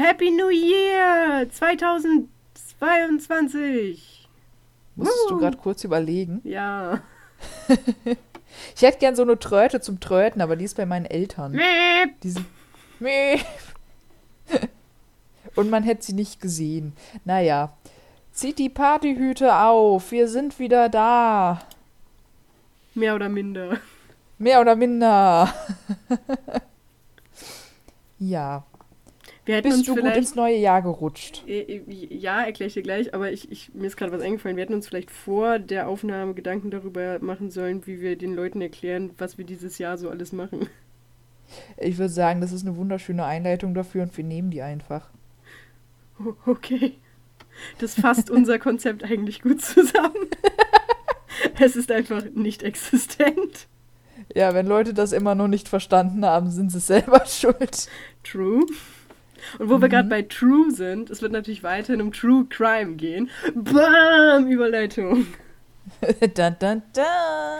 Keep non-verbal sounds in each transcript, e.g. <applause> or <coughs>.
Happy New Year 2022. Musstest du gerade kurz überlegen? Ja. <laughs> ich hätte gern so eine Tröte zum Tröten, aber die ist bei meinen Eltern. Mäp. Diese. Und man hätte sie nicht gesehen. Naja. Zieht die Partyhüte auf. Wir sind wieder da. Mehr oder minder. Mehr oder minder. <laughs> ja. Bist du gut ins neue Jahr gerutscht? Äh, äh, ja, erkläre ich dir gleich, aber ich, ich, mir ist gerade was eingefallen. Wir hätten uns vielleicht vor der Aufnahme Gedanken darüber machen sollen, wie wir den Leuten erklären, was wir dieses Jahr so alles machen. Ich würde sagen, das ist eine wunderschöne Einleitung dafür und wir nehmen die einfach. <laughs> Okay. Das fasst unser <laughs> Konzept eigentlich gut zusammen. <laughs> es ist einfach nicht existent. Ja, wenn Leute das immer noch nicht verstanden haben, sind sie selber schuld. True. Und wo mhm. wir gerade bei True sind, es wird natürlich weiterhin um True Crime gehen. Bam! Überleitung. da, da, da.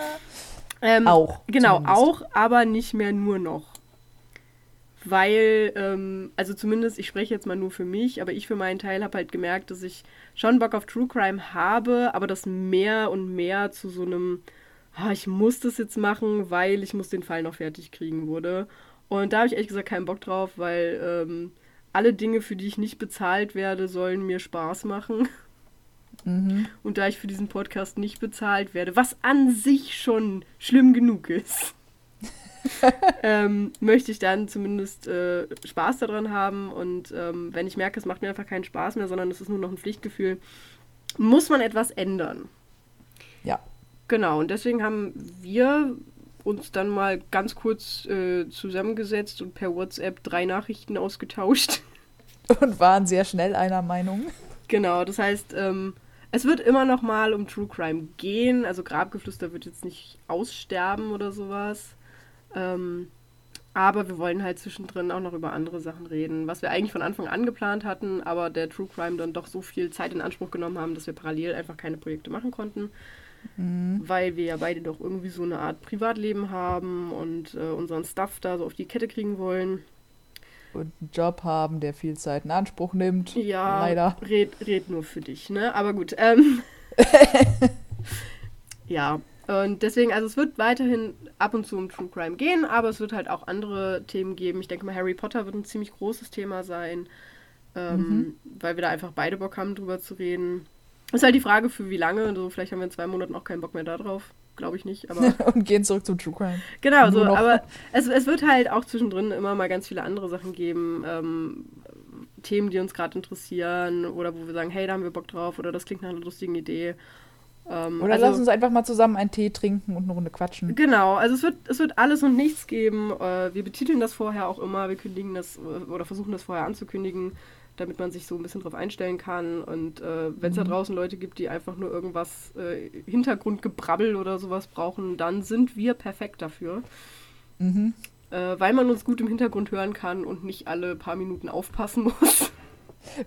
Ähm, auch. Genau, zumindest. auch, aber nicht mehr nur noch weil, ähm, also zumindest, ich spreche jetzt mal nur für mich, aber ich für meinen Teil habe halt gemerkt, dass ich schon Bock auf True Crime habe, aber das mehr und mehr zu so einem, ah, ich muss das jetzt machen, weil ich muss den Fall noch fertig kriegen wurde. Und da habe ich ehrlich gesagt keinen Bock drauf, weil ähm, alle Dinge, für die ich nicht bezahlt werde, sollen mir Spaß machen. Mhm. Und da ich für diesen Podcast nicht bezahlt werde, was an sich schon schlimm genug ist <laughs> ähm, möchte ich dann zumindest äh, Spaß daran haben. Und ähm, wenn ich merke, es macht mir einfach keinen Spaß mehr, sondern es ist nur noch ein Pflichtgefühl, muss man etwas ändern. Ja. Genau, und deswegen haben wir uns dann mal ganz kurz äh, zusammengesetzt und per WhatsApp drei Nachrichten ausgetauscht. <laughs> Und waren sehr schnell einer Meinung. Genau, das heißt, ähm, es wird immer noch mal um True Crime gehen. Also Grabgeflüster wird jetzt nicht aussterben oder sowas. Ähm, aber wir wollen halt zwischendrin auch noch über andere Sachen reden, was wir eigentlich von Anfang an geplant hatten, aber der True Crime dann doch so viel Zeit in Anspruch genommen haben, dass wir parallel einfach keine Projekte machen konnten. Mhm. Weil wir ja beide doch irgendwie so eine Art Privatleben haben und äh, unseren Stuff da so auf die Kette kriegen wollen. Und einen Job haben, der viel Zeit in Anspruch nimmt. Ja, leider. Red, red nur für dich, ne? Aber gut. Ähm, <laughs> ja, und deswegen, also es wird weiterhin ab und zu um True Crime gehen, aber es wird halt auch andere Themen geben. Ich denke mal, Harry Potter wird ein ziemlich großes Thema sein, ähm, mhm. weil wir da einfach beide Bock haben, drüber zu reden. Ist halt die Frage, für wie lange. Also vielleicht haben wir in zwei Monaten auch keinen Bock mehr darauf. Glaube ich nicht. Aber <laughs> und gehen zurück zum True Crime. Genau, so, aber es, es wird halt auch zwischendrin immer mal ganz viele andere Sachen geben. Ähm, Themen, die uns gerade interessieren oder wo wir sagen, hey, da haben wir Bock drauf oder das klingt nach einer lustigen Idee. Ähm, Oder also, lass uns einfach mal zusammen einen Tee trinken und eine Runde quatschen. Genau, also es wird, es wird alles und nichts geben. Äh, wir betiteln das vorher auch immer, wir kündigen das äh, oder versuchen das vorher anzukündigen, damit man sich so ein bisschen drauf einstellen kann. Und äh, wenn es mhm. da draußen Leute gibt, die einfach nur irgendwas äh, Hintergrundgebrabbel oder sowas brauchen, dann sind wir perfekt dafür. Mhm. Äh, weil man uns gut im Hintergrund hören kann und nicht alle paar Minuten aufpassen <laughs> muss.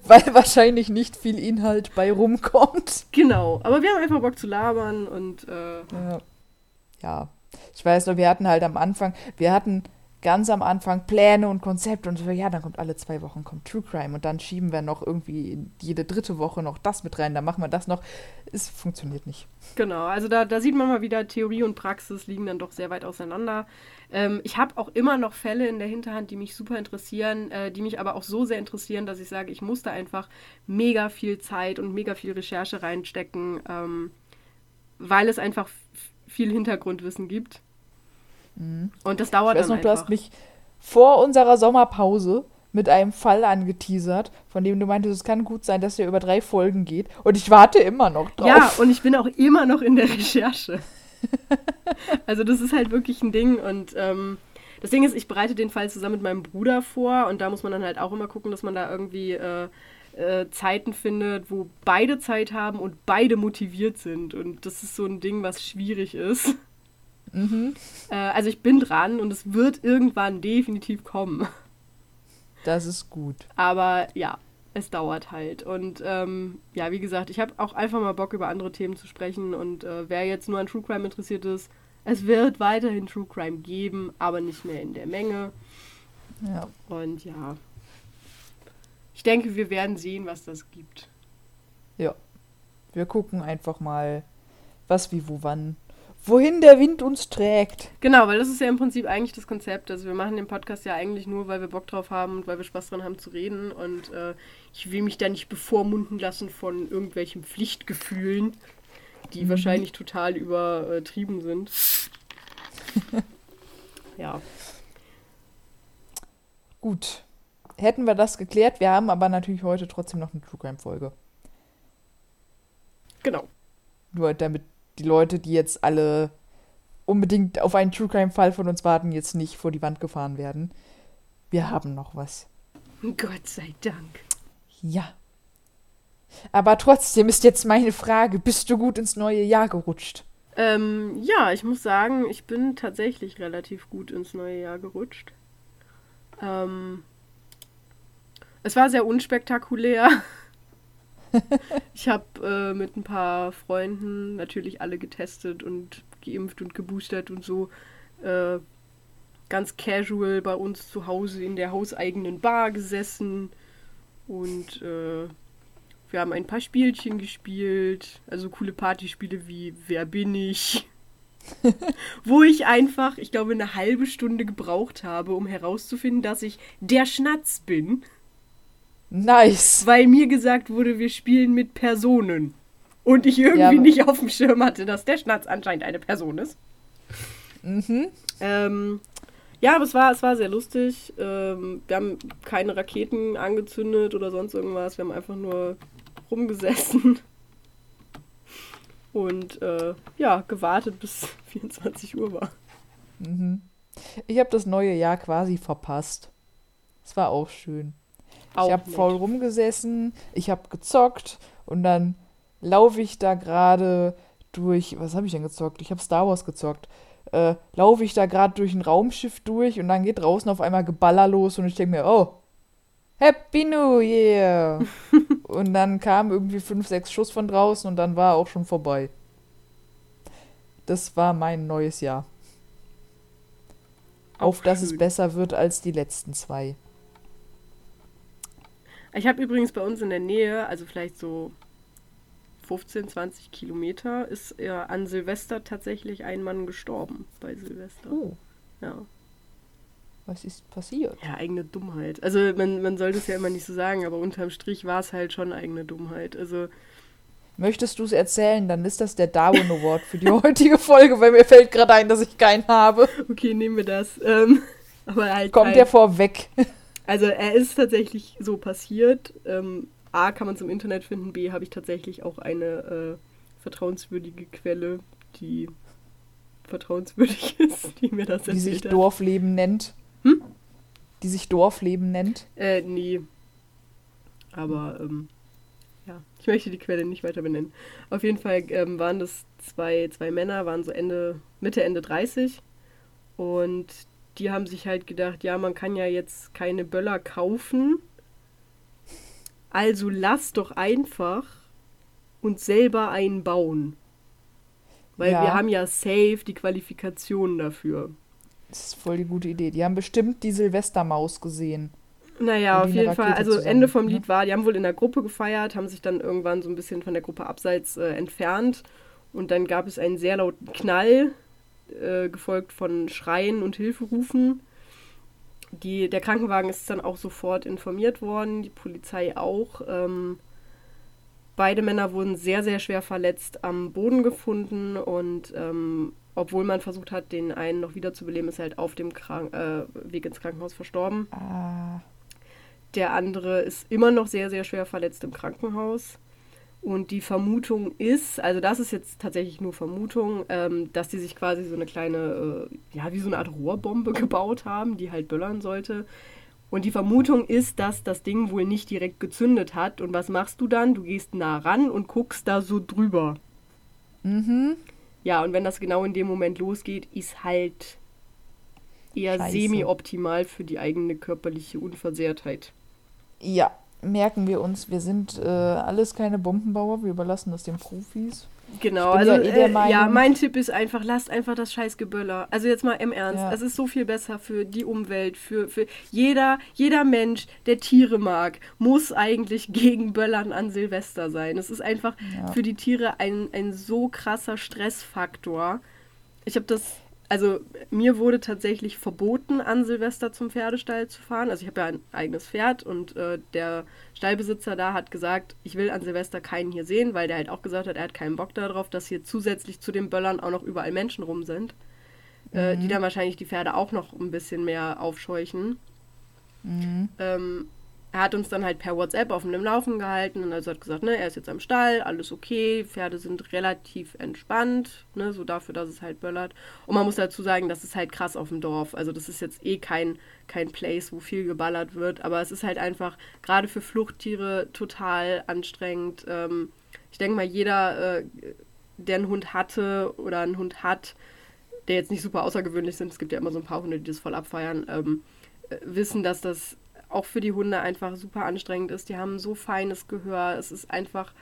Weil wahrscheinlich nicht viel Inhalt bei rumkommt. Genau, aber wir haben einfach Bock zu labern und äh ja. ja. Ich weiß noch, wir hatten halt am Anfang, wir hatten ganz am Anfang Pläne und Konzepte und so, ja, dann kommt alle zwei Wochen kommt True Crime und dann schieben wir noch irgendwie jede dritte Woche noch das mit rein, dann machen wir das noch. Es funktioniert nicht. Genau, also da, da sieht man mal wieder, Theorie und Praxis liegen dann doch sehr weit auseinander. Ähm, ich habe auch immer noch Fälle in der Hinterhand, die mich super interessieren, äh, die mich aber auch so sehr interessieren, dass ich sage, ich muss da einfach mega viel Zeit und mega viel Recherche reinstecken, ähm, weil es einfach viel Hintergrundwissen gibt. Mhm. Und das dauert ich weiß noch, einfach. Du hast mich vor unserer Sommerpause mit einem Fall angeteasert, von dem du meintest, es kann gut sein, dass der über drei Folgen geht. Und ich warte immer noch drauf. Ja, und ich bin auch immer noch in der Recherche. <laughs> also das ist halt wirklich ein Ding. Und ähm, das Ding ist, ich bereite den Fall zusammen mit meinem Bruder vor. Und da muss man dann halt auch immer gucken, dass man da irgendwie äh, äh, Zeiten findet, wo beide Zeit haben und beide motiviert sind. Und das ist so ein Ding, was schwierig ist. Mhm. Äh, also ich bin dran und es wird irgendwann definitiv kommen. Das ist gut. Aber ja, es dauert halt. Und ähm, ja, wie gesagt, ich habe auch einfach mal Bock, über andere Themen zu sprechen. Und äh, wer jetzt nur an True Crime interessiert ist, es wird weiterhin True Crime geben, aber nicht mehr in der Menge. Ja. Und ja. ich denke, wir werden sehen, was das gibt. Ja. Wir gucken einfach mal, was, wie, wo, wann. Wohin der Wind uns trägt. Genau, weil das ist ja im Prinzip eigentlich das Konzept. Also wir machen den Podcast ja eigentlich nur, weil wir Bock drauf haben und weil wir Spaß dran haben zu reden. Und äh, ich will mich da nicht bevormunden lassen von irgendwelchen Pflichtgefühlen, die mhm. wahrscheinlich total übertrieben sind. <laughs> ja. Gut. Hätten wir das geklärt, wir haben aber natürlich heute trotzdem noch eine True Crime Folge. Genau. Nur damit die Leute, die jetzt alle unbedingt auf einen True Crime Fall von uns warten, jetzt nicht vor die Wand gefahren werden. Wir haben noch was. Gott sei Dank. Ja. Aber trotzdem ist jetzt meine Frage, bist du gut ins neue Jahr gerutscht? Ähm, ja, ich muss sagen, ich bin tatsächlich relativ gut ins neue Jahr gerutscht. Ähm, es war sehr unspektakulär. <laughs> <laughs> ich habe äh, mit ein paar Freunden natürlich alle getestet und geimpft und geboostert und so äh, ganz casual bei uns zu Hause in der hauseigenen Bar gesessen und äh, wir haben ein paar Spielchen gespielt, also coole Partyspiele wie Wer bin ich? <laughs> Wo ich einfach, ich glaube, eine halbe Stunde gebraucht habe, um herauszufinden, dass ich der Schnatz bin. Nice. Weil mir gesagt wurde, wir spielen mit Personen. Und ich irgendwie ja, nicht auf dem Schirm hatte, dass der Schnatz anscheinend eine Person ist. Mhm. Ähm, ja, aber es war, es war sehr lustig. Ähm, wir haben keine Raketen angezündet oder sonst irgendwas. Wir haben einfach nur rumgesessen. Und äh, ja, gewartet bis <laughs> 24 Uhr war. Mhm. Ich habe das neue Jahr quasi verpasst. Es war auch schön. Auch ich habe faul rumgesessen, ich habe gezockt und dann laufe ich da gerade durch. Was habe ich denn gezockt? Ich habe Star Wars gezockt. Äh, laufe ich da gerade durch ein Raumschiff durch und dann geht draußen auf einmal Geballer los und ich denke mir, oh, Happy New Year! <laughs> und dann kamen irgendwie fünf, sechs Schuss von draußen und dann war auch schon vorbei. Das war mein neues Jahr. Auch auf dass es besser wird als die letzten zwei. Ich habe übrigens bei uns in der Nähe, also vielleicht so 15, 20 Kilometer, ist ja an Silvester tatsächlich ein Mann gestorben bei Silvester. Oh. Ja. Was ist passiert? Ja, eigene Dummheit. Also man, man soll das ja immer nicht so sagen, aber unterm Strich war es halt schon eigene Dummheit. Also Möchtest du es erzählen, dann ist das der Darwin Award für die <laughs> heutige Folge, weil mir fällt gerade ein, dass ich keinen habe. Okay, nehmen wir das. Ähm, <laughs> aber halt Kommt halt, der vorweg. Also er ist tatsächlich so passiert. Ähm, A kann man es im Internet finden, B habe ich tatsächlich auch eine äh, vertrauenswürdige Quelle, die vertrauenswürdig <laughs> ist, die mir das erzählt Die sich hat. Dorfleben nennt. Hm? Die sich Dorfleben nennt. Äh, nee. Aber, ähm, ja, ich möchte die Quelle nicht weiter benennen. Auf jeden Fall ähm, waren das zwei, zwei Männer, waren so Ende, Mitte, Ende 30. Und die haben sich halt gedacht, ja, man kann ja jetzt keine Böller kaufen. Also lass doch einfach uns selber einen bauen. Weil ja. wir haben ja safe die Qualifikation dafür. Das ist voll die gute Idee. Die haben bestimmt die Silvestermaus gesehen. Naja, auf jeden Fall. Also Ende vom Lied ne? war, die haben wohl in der Gruppe gefeiert, haben sich dann irgendwann so ein bisschen von der Gruppe abseits äh, entfernt. Und dann gab es einen sehr lauten Knall äh, gefolgt von Schreien und Hilferufen. Die, der Krankenwagen ist dann auch sofort informiert worden, die Polizei auch. Ähm, beide Männer wurden sehr, sehr schwer verletzt am Boden gefunden und ähm, obwohl man versucht hat, den einen noch wiederzubeleben, ist er halt auf dem Krank äh, Weg ins Krankenhaus verstorben. Ah. Der andere ist immer noch sehr, sehr schwer verletzt im Krankenhaus. Und die Vermutung ist, also das ist jetzt tatsächlich nur Vermutung, ähm, dass die sich quasi so eine kleine, äh, ja, wie so eine Art Rohrbombe <laughs> gebaut haben, die halt böllern sollte. Und die Vermutung ist, dass das Ding wohl nicht direkt gezündet hat. Und was machst du dann? Du gehst nah ran und guckst da so drüber. Mhm. Ja, und wenn das genau in dem Moment losgeht, ist halt eher semi-optimal für die eigene körperliche Unversehrtheit. Ja, merken wir uns, wir sind äh, alles keine Bombenbauer, wir überlassen das den Profis. Genau, also ja, eh äh, ja, mein Tipp ist einfach, lasst einfach das scheiß Geböller. Also jetzt mal im Ernst, ja. es ist so viel besser für die Umwelt, für, für jeder, jeder Mensch, der Tiere mag, muss eigentlich gegen Böllern an Silvester sein. Es ist einfach ja. für die Tiere ein, ein so krasser Stressfaktor. Ich habe das also mir wurde tatsächlich verboten, an Silvester zum Pferdestall zu fahren. Also ich habe ja ein eigenes Pferd und äh, der Stallbesitzer da hat gesagt, ich will an Silvester keinen hier sehen, weil der halt auch gesagt hat, er hat keinen Bock darauf, dass hier zusätzlich zu den Böllern auch noch überall Menschen rum sind, mhm. äh, die mhm. dann wahrscheinlich die Pferde auch noch ein bisschen mehr aufscheuchen. Mhm. Ähm, er hat uns dann halt per WhatsApp auf dem Laufen gehalten und also hat gesagt, ne, er ist jetzt am Stall, alles okay, Pferde sind relativ entspannt, ne, so dafür, dass es halt böllert. Und man muss dazu sagen, das ist halt krass auf dem Dorf. Also das ist jetzt eh kein, kein Place, wo viel geballert wird, aber es ist halt einfach gerade für Fluchttiere total anstrengend. Ähm, ich denke mal, jeder, äh, der einen Hund hatte oder einen Hund hat, der jetzt nicht super außergewöhnlich sind, es gibt ja immer so ein paar Hunde, die das voll abfeiern, ähm, äh, wissen, dass das auch für die Hunde einfach super anstrengend ist. Die haben so feines Gehör. Es ist einfach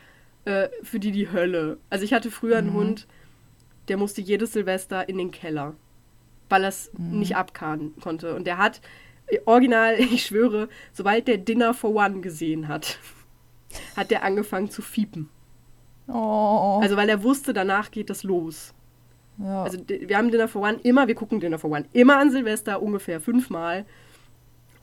äh, für die die Hölle. Also ich hatte früher einen mhm. Hund, der musste jedes Silvester in den Keller, weil er es mhm. nicht abkarren konnte. Und der hat, original, <laughs> ich schwöre, sobald der Dinner for One gesehen hat, <laughs> hat der angefangen zu fiepen. Oh. Also weil er wusste, danach geht das los. Ja. Also wir haben Dinner for One immer, wir gucken Dinner for One immer an Silvester ungefähr fünfmal.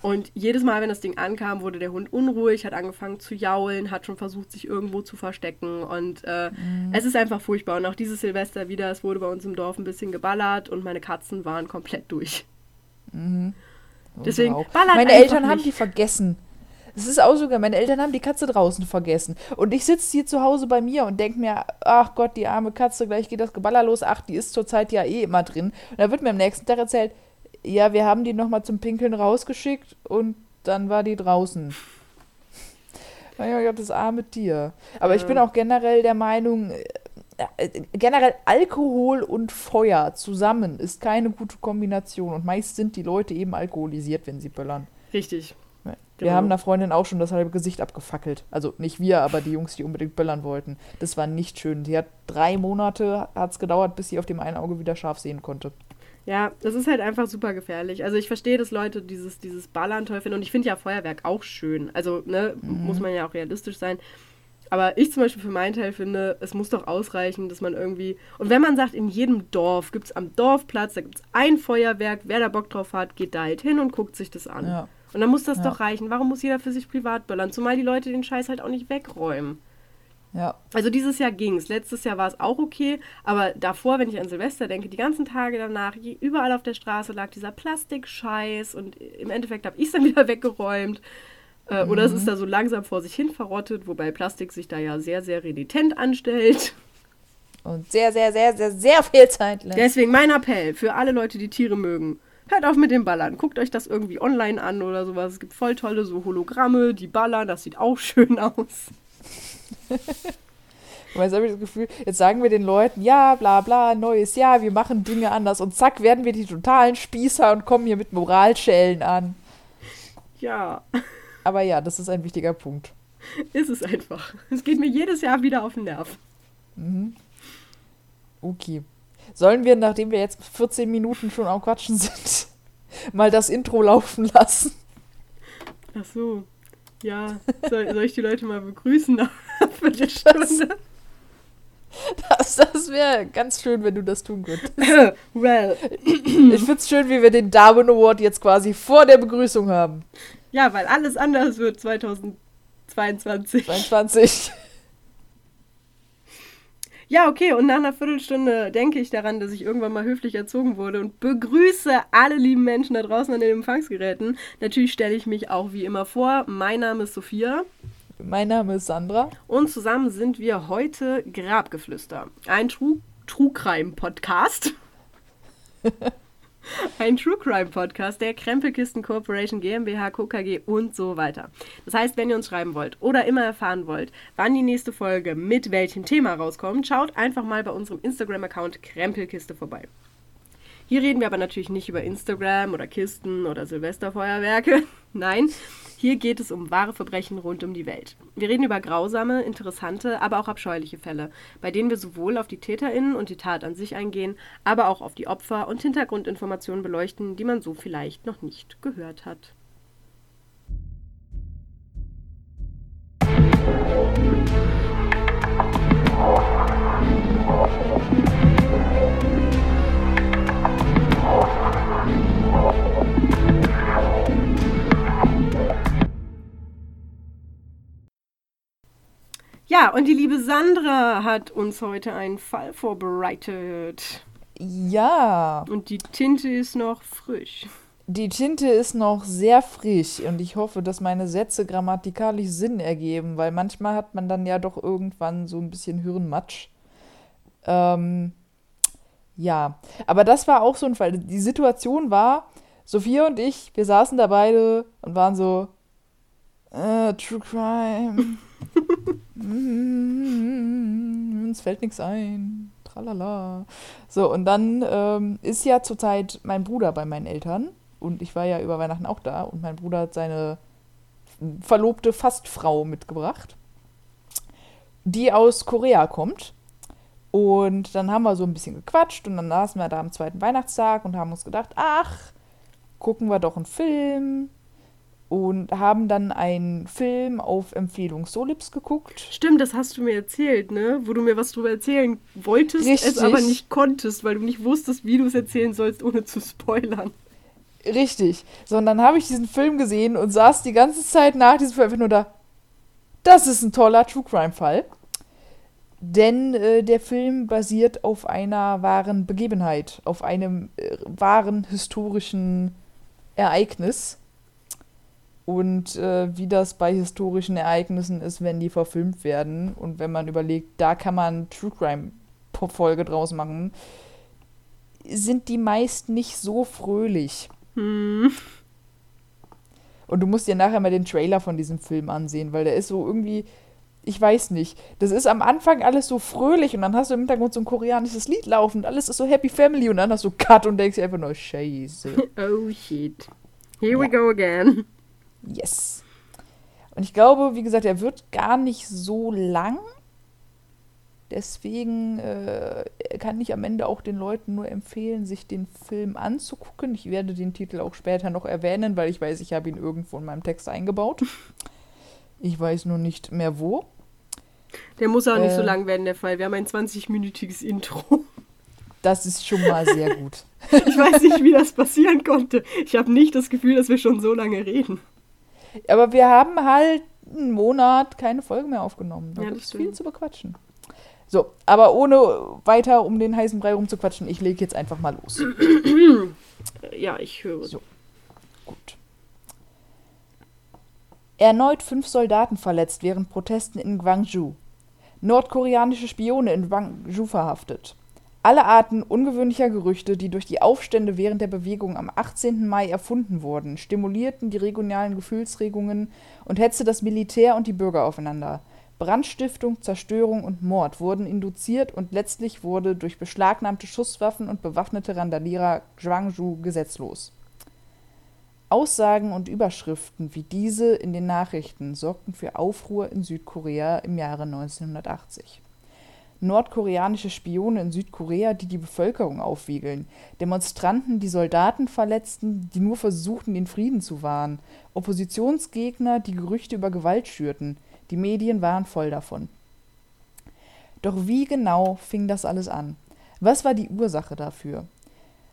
Und jedes Mal, wenn das Ding ankam, wurde der Hund unruhig, hat angefangen zu jaulen, hat schon versucht, sich irgendwo zu verstecken. Und äh, mhm. es ist einfach furchtbar. Und auch dieses Silvester wieder, es wurde bei uns im Dorf ein bisschen geballert und meine Katzen waren komplett durch. Mhm. <laughs> Deswegen ballert Meine Eltern nicht. haben die vergessen. Es ist auch sogar, meine Eltern haben die Katze draußen vergessen. Und ich sitze hier zu Hause bei mir und denke mir, ach Gott, die arme Katze, gleich geht das Geballer los. Ach, die ist zurzeit ja eh immer drin. Und da wird mir am nächsten Tag erzählt, ja, wir haben die nochmal zum Pinkeln rausgeschickt und dann war die draußen. <laughs> Mein Gott, das arme Tier. Aber ich bin auch generell der Meinung, äh, äh, generell Alkohol und Feuer zusammen ist keine gute Kombination. Und meist sind die Leute eben alkoholisiert, wenn sie böllern. Richtig. Wir genau. haben einer Freundin auch schon das halbe Gesicht abgefackelt. Also nicht wir, aber die Jungs, die unbedingt böllern wollten. Das war nicht schön. Sie hat drei Monate hat's gedauert, bis sie auf dem einen Auge wieder scharf sehen konnte. Ja, das ist halt einfach super gefährlich. Also ich verstehe, dass Leute dieses, dieses Ballern toll finden und ich finde ja Feuerwerk auch schön. Also, ne, mhm. muss man ja auch realistisch sein. Aber ich zum Beispiel für meinen Teil finde, es muss doch ausreichen, dass man irgendwie. Und wenn man sagt, in jedem Dorf gibt es am Dorfplatz, da gibt es ein Feuerwerk, wer da Bock drauf hat, geht da halt hin und guckt sich das an. Ja. Und dann muss das ja. doch reichen. Warum muss jeder für sich privat böllern? Zumal die Leute den Scheiß halt auch nicht wegräumen. Ja. Also dieses Jahr ging es. Letztes Jahr war es auch okay, aber davor, wenn ich an Silvester denke, die ganzen Tage danach, überall auf der Straße lag dieser Plastikscheiß und im Endeffekt habe ich es dann <laughs> wieder weggeräumt. Äh, mhm. Oder es ist da so langsam vor sich hin verrottet, wobei Plastik sich da ja sehr, sehr renitent anstellt. Und sehr, sehr, sehr, sehr, sehr viel Zeit lässt. Deswegen mein Appell für alle Leute, die Tiere mögen. Hört auf mit dem Ballern. Guckt euch das irgendwie online an oder sowas. Es gibt voll tolle so Hologramme, die ballern. Das sieht auch schön aus. Aber jetzt habe ich das Gefühl, jetzt sagen wir den Leuten, ja, bla bla, neues Jahr, wir machen Dinge anders und zack, werden wir die totalen Spießer und kommen hier mit Moralschellen an. Ja. Aber ja, das ist ein wichtiger Punkt. Ist es einfach. Es geht mir jedes Jahr wieder auf den Nerv. Mhm. Okay. Sollen wir, nachdem wir jetzt 14 Minuten schon am Quatschen <laughs> sind, mal das Intro laufen lassen? Ach so. Ja, soll, soll ich die Leute mal begrüßen <laughs> nach Viertelstunde? Das, das wäre ganz schön, wenn du das tun könntest. <laughs> well. Ich finde es schön, wie wir den Darwin Award jetzt quasi vor der Begrüßung haben. Ja, weil alles anders wird 2022. 22. Ja, okay, und nach einer Viertelstunde denke ich daran, dass ich irgendwann mal höflich erzogen wurde und begrüße alle lieben Menschen da draußen an den Empfangsgeräten. Natürlich stelle ich mich auch wie immer vor. Mein Name ist Sophia. Mein Name ist Sandra. Und zusammen sind wir heute Grabgeflüster. Ein True, True Crime Podcast. <laughs> Ein True Crime Podcast der Krempelkisten Corporation GmbH, KKG und so weiter. Das heißt, wenn ihr uns schreiben wollt oder immer erfahren wollt, wann die nächste Folge mit welchem Thema rauskommt, schaut einfach mal bei unserem Instagram-Account Krempelkiste vorbei. Hier reden wir aber natürlich nicht über Instagram oder Kisten oder Silvesterfeuerwerke. <laughs> Nein, Hier geht es um wahre Verbrechen rund um die Welt. Wir reden über grausame, interessante, aber auch abscheuliche Fälle, bei denen wir sowohl auf die TäterInnen und die Tat an sich eingehen, aber auch auf die Opfer und Hintergrundinformationen beleuchten, die man so vielleicht noch nicht gehört hat. Ja, und die liebe Sandra hat uns heute einen Fall vorbereitet. Ja. Und die Tinte ist noch frisch. Die Tinte ist noch sehr frisch und ich hoffe, dass meine Sätze grammatikalisch Sinn ergeben, weil manchmal hat man dann ja doch irgendwann so ein bisschen Hirnmatsch. Ähm, ja, aber das war auch so ein Fall. Die Situation war, Sophia und ich, wir saßen da beide und waren so, äh, True Crime. <laughs> mm, uns fällt nichts ein. Tralala. So, und dann ähm, ist ja zurzeit mein Bruder bei meinen Eltern. Und ich war ja über Weihnachten auch da. Und mein Bruder hat seine verlobte Fastfrau mitgebracht, die aus Korea kommt. Und dann haben wir so ein bisschen gequatscht und dann saßen wir da am zweiten Weihnachtstag und haben uns gedacht, ach, gucken wir doch einen Film und haben dann einen Film auf Empfehlung Solips geguckt. Stimmt, das hast du mir erzählt, ne? Wo du mir was drüber erzählen wolltest, Richtig. es aber nicht konntest, weil du nicht wusstest, wie du es erzählen sollst, ohne zu spoilern. Richtig. So, und dann habe ich diesen Film gesehen und saß die ganze Zeit nach diesem Film einfach nur da. Das ist ein toller True Crime-Fall. Denn äh, der Film basiert auf einer wahren Begebenheit, auf einem äh, wahren historischen Ereignis. Und äh, wie das bei historischen Ereignissen ist, wenn die verfilmt werden. Und wenn man überlegt, da kann man True Crime-Folge draus machen, sind die meist nicht so fröhlich. Hm. Und du musst dir nachher mal den Trailer von diesem Film ansehen, weil der ist so irgendwie, ich weiß nicht, das ist am Anfang alles so fröhlich und dann hast du im Hintergrund so ein koreanisches Lied laufen, alles ist so Happy Family und dann hast du Cut und denkst dir einfach nur, Scheiße. <laughs> Oh shit. Here we go again. Yes. Und ich glaube, wie gesagt, er wird gar nicht so lang. Deswegen äh, kann ich am Ende auch den Leuten nur empfehlen, sich den Film anzugucken. Ich werde den Titel auch später noch erwähnen, weil ich weiß, ich habe ihn irgendwo in meinem Text eingebaut. Ich weiß nur nicht mehr wo. Der muss auch nicht so Äh. lang werden, der Fall. Wir haben ein 20-minütiges Intro. Das ist schon mal sehr gut. Ich weiß nicht, wie das passieren konnte. Ich habe nicht das Gefühl, dass wir schon so lange reden. Aber wir haben halt einen Monat keine Folge mehr aufgenommen. Da Ja, gibt es viel zu bequatschen. So, aber ohne weiter um den heißen Brei rumzuquatschen, ich lege jetzt einfach mal los. <clears throat> Ja, ich höre. So. Gut. Erneut fünf Soldaten verletzt während Protesten in Gwangju. Nordkoreanische Spione in Gwangju verhaftet. Alle Arten ungewöhnlicher Gerüchte, die durch die Aufstände während der Bewegung am 18. Mai erfunden wurden, stimulierten die regionalen Gefühlsregungen und hetzte das Militär und die Bürger aufeinander. Brandstiftung, Zerstörung und Mord wurden induziert und letztlich wurde durch beschlagnahmte Schusswaffen und bewaffnete Randalierer Gwangju gesetzlos. Aussagen und Überschriften wie diese in den Nachrichten sorgten für Aufruhr in Südkorea im Jahre 1980. Nordkoreanische Spione in Südkorea, die die Bevölkerung aufwiegeln, Demonstranten, die Soldaten verletzten, die nur versuchten, den Frieden zu wahren, Oppositionsgegner, die Gerüchte über Gewalt schürten, die Medien waren voll davon. Doch wie genau fing das alles an? Was war die Ursache dafür?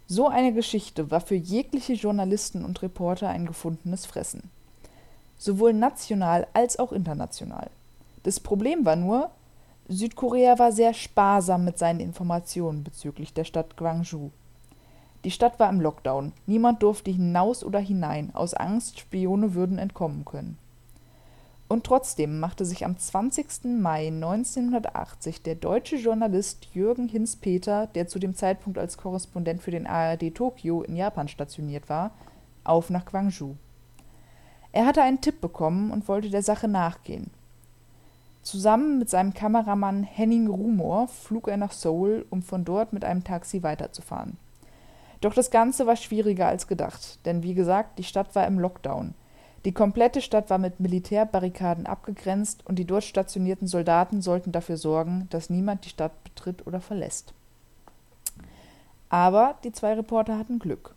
So eine Geschichte war für jegliche Journalisten und Reporter ein gefundenes Fressen. Sowohl national als auch international. Das Problem war nur, Südkorea war sehr sparsam mit seinen Informationen bezüglich der Stadt Gwangju. Die Stadt war im Lockdown. Niemand durfte hinaus oder hinein, aus Angst, Spione würden entkommen können. Und trotzdem machte sich am 20. Mai 1980 der deutsche Journalist Jürgen Hinz-Peter, der zu dem Zeitpunkt als Korrespondent für den ARD Tokio in Japan stationiert war, auf nach Gwangju. Er hatte einen Tipp bekommen und wollte der Sache nachgehen. Zusammen mit seinem Kameramann Henning Rumor flog er nach Seoul, um von dort mit einem Taxi weiterzufahren. Doch das Ganze war schwieriger als gedacht, denn wie gesagt, die Stadt war im Lockdown. Die komplette Stadt war mit Militärbarrikaden abgegrenzt und die dort stationierten Soldaten sollten dafür sorgen, dass niemand die Stadt betritt oder verlässt. Aber die zwei Reporter hatten Glück.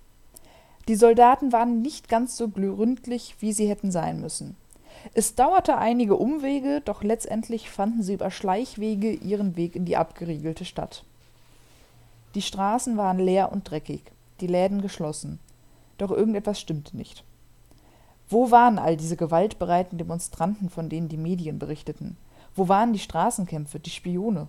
Die Soldaten waren nicht ganz so gründlich, wie sie hätten sein müssen. Es dauerte einige Umwege, doch letztendlich fanden sie über Schleichwege ihren Weg in die abgeriegelte Stadt. Die Straßen waren leer und dreckig, die Läden geschlossen. Doch irgendetwas stimmte nicht. Wo waren all diese gewaltbereiten Demonstranten, von denen die Medien berichteten? Wo waren die Straßenkämpfe, die Spione?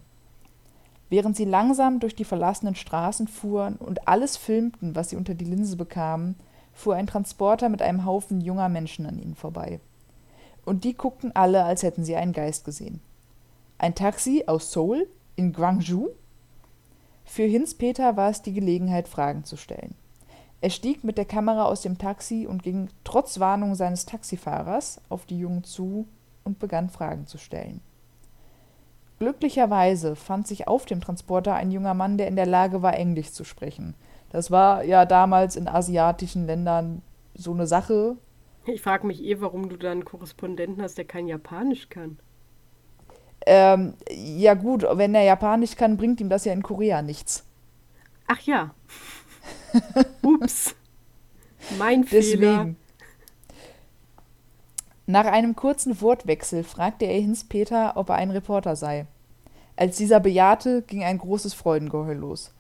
Während sie langsam durch die verlassenen Straßen fuhren und alles filmten, was sie unter die Linse bekamen, fuhr ein Transporter mit einem Haufen junger Menschen an ihnen vorbei. Und die guckten alle, als hätten sie einen Geist gesehen. Ein Taxi aus Seoul in Gwangju? Für Hinz Peter war es die Gelegenheit, Fragen zu stellen. Er stieg mit der Kamera aus dem Taxi und ging trotz Warnung seines Taxifahrers auf die Jungen zu und begann Fragen zu stellen. Glücklicherweise fand sich auf dem Transporter ein junger Mann, der in der Lage war, Englisch zu sprechen. Das war ja damals in asiatischen Ländern so eine Sache. Ich frage mich eh, warum du da einen Korrespondenten hast, der kein Japanisch kann. Ähm, ja gut, wenn er Japanisch kann, bringt ihm das ja in Korea nichts. Ach ja. <laughs> Ups. Mein Deswegen. Fehler. Nach einem kurzen Wortwechsel fragte er Hinz Peter, ob er ein Reporter sei. Als dieser bejahte, ging ein großes Freudengeheul los.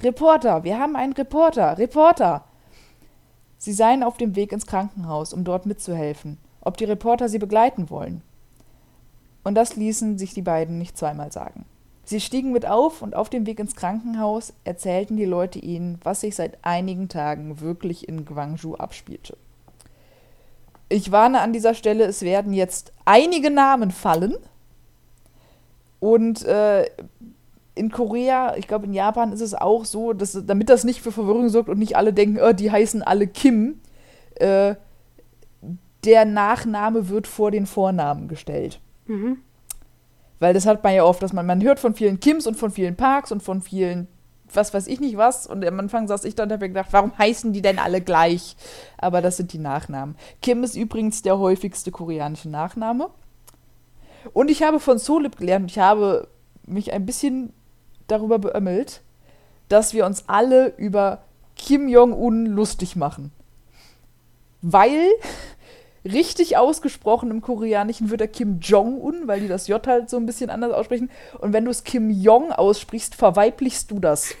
Reporter, wir haben einen Reporter, Reporter! Sie seien auf dem Weg ins Krankenhaus, um dort mitzuhelfen, ob die Reporter sie begleiten wollen. Und das ließen sich die beiden nicht zweimal sagen. Sie stiegen mit auf und auf dem Weg ins Krankenhaus erzählten die Leute ihnen, was sich seit einigen Tagen wirklich in Gwangju abspielte. Ich warne an dieser Stelle, es werden jetzt einige Namen fallen. Und äh, in Korea, ich glaube in Japan ist es auch so, dass damit das nicht für Verwirrung sorgt und nicht alle denken, oh, die heißen alle Kim, äh, der Nachname wird vor den Vornamen gestellt. Mhm. Weil das hat man ja oft, dass man, man hört von vielen Kims und von vielen Parks und von vielen, was weiß ich nicht was. Und am Anfang saß ich da und habe gedacht, warum heißen die denn alle gleich? Aber das sind die Nachnamen. Kim ist übrigens der häufigste koreanische Nachname. Und ich habe von Solip gelernt, ich habe mich ein bisschen darüber beömmelt, dass wir uns alle über Kim Jong-un lustig machen. Weil <laughs> richtig ausgesprochen im Koreanischen wird er Kim Jong-un, weil die das J halt so ein bisschen anders aussprechen. Und wenn du es Kim Jong aussprichst, verweiblichst du das.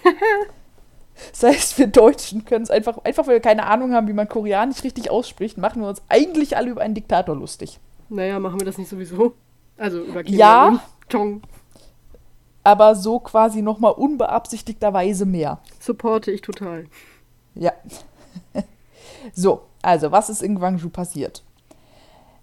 <laughs> das heißt, wir Deutschen können es einfach, einfach weil wir keine Ahnung haben, wie man Koreanisch richtig ausspricht, machen wir uns eigentlich alle über einen Diktator lustig. Naja, machen wir das nicht sowieso? Also über Kim ja, Jong. Aber so quasi nochmal unbeabsichtigterweise mehr. Supporte ich total. Ja. <laughs> so, also, was ist in Gwangju passiert?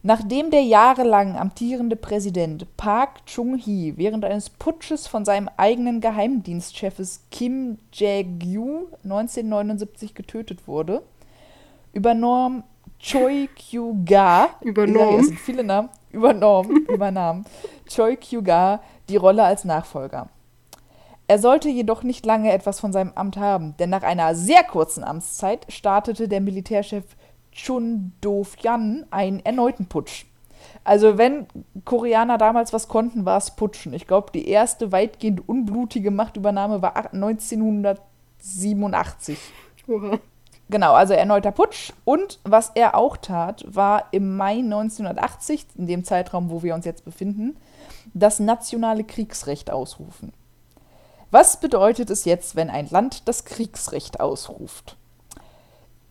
Nachdem der jahrelang amtierende Präsident Park Chung-hee während eines Putsches von seinem eigenen Geheimdienstchefes Kim Jae-gyu 1979 getötet wurde, übernahm Choi Kyu-ga, übernommen, sind viele Namen, übernommen, <laughs> übernahm Choi Kyu-ga die Rolle als Nachfolger. Er sollte jedoch nicht lange etwas von seinem Amt haben, denn nach einer sehr kurzen Amtszeit startete der Militärchef Chun Do-fyan einen erneuten Putsch. Also wenn Koreaner damals was konnten, war es Putschen. Ich glaube, die erste weitgehend unblutige Machtübernahme war 1987. Oha. Genau, also erneuter Putsch. Und was er auch tat, war im Mai 1980, in dem Zeitraum, wo wir uns jetzt befinden, das nationale Kriegsrecht ausrufen. Was bedeutet es jetzt, wenn ein Land das Kriegsrecht ausruft?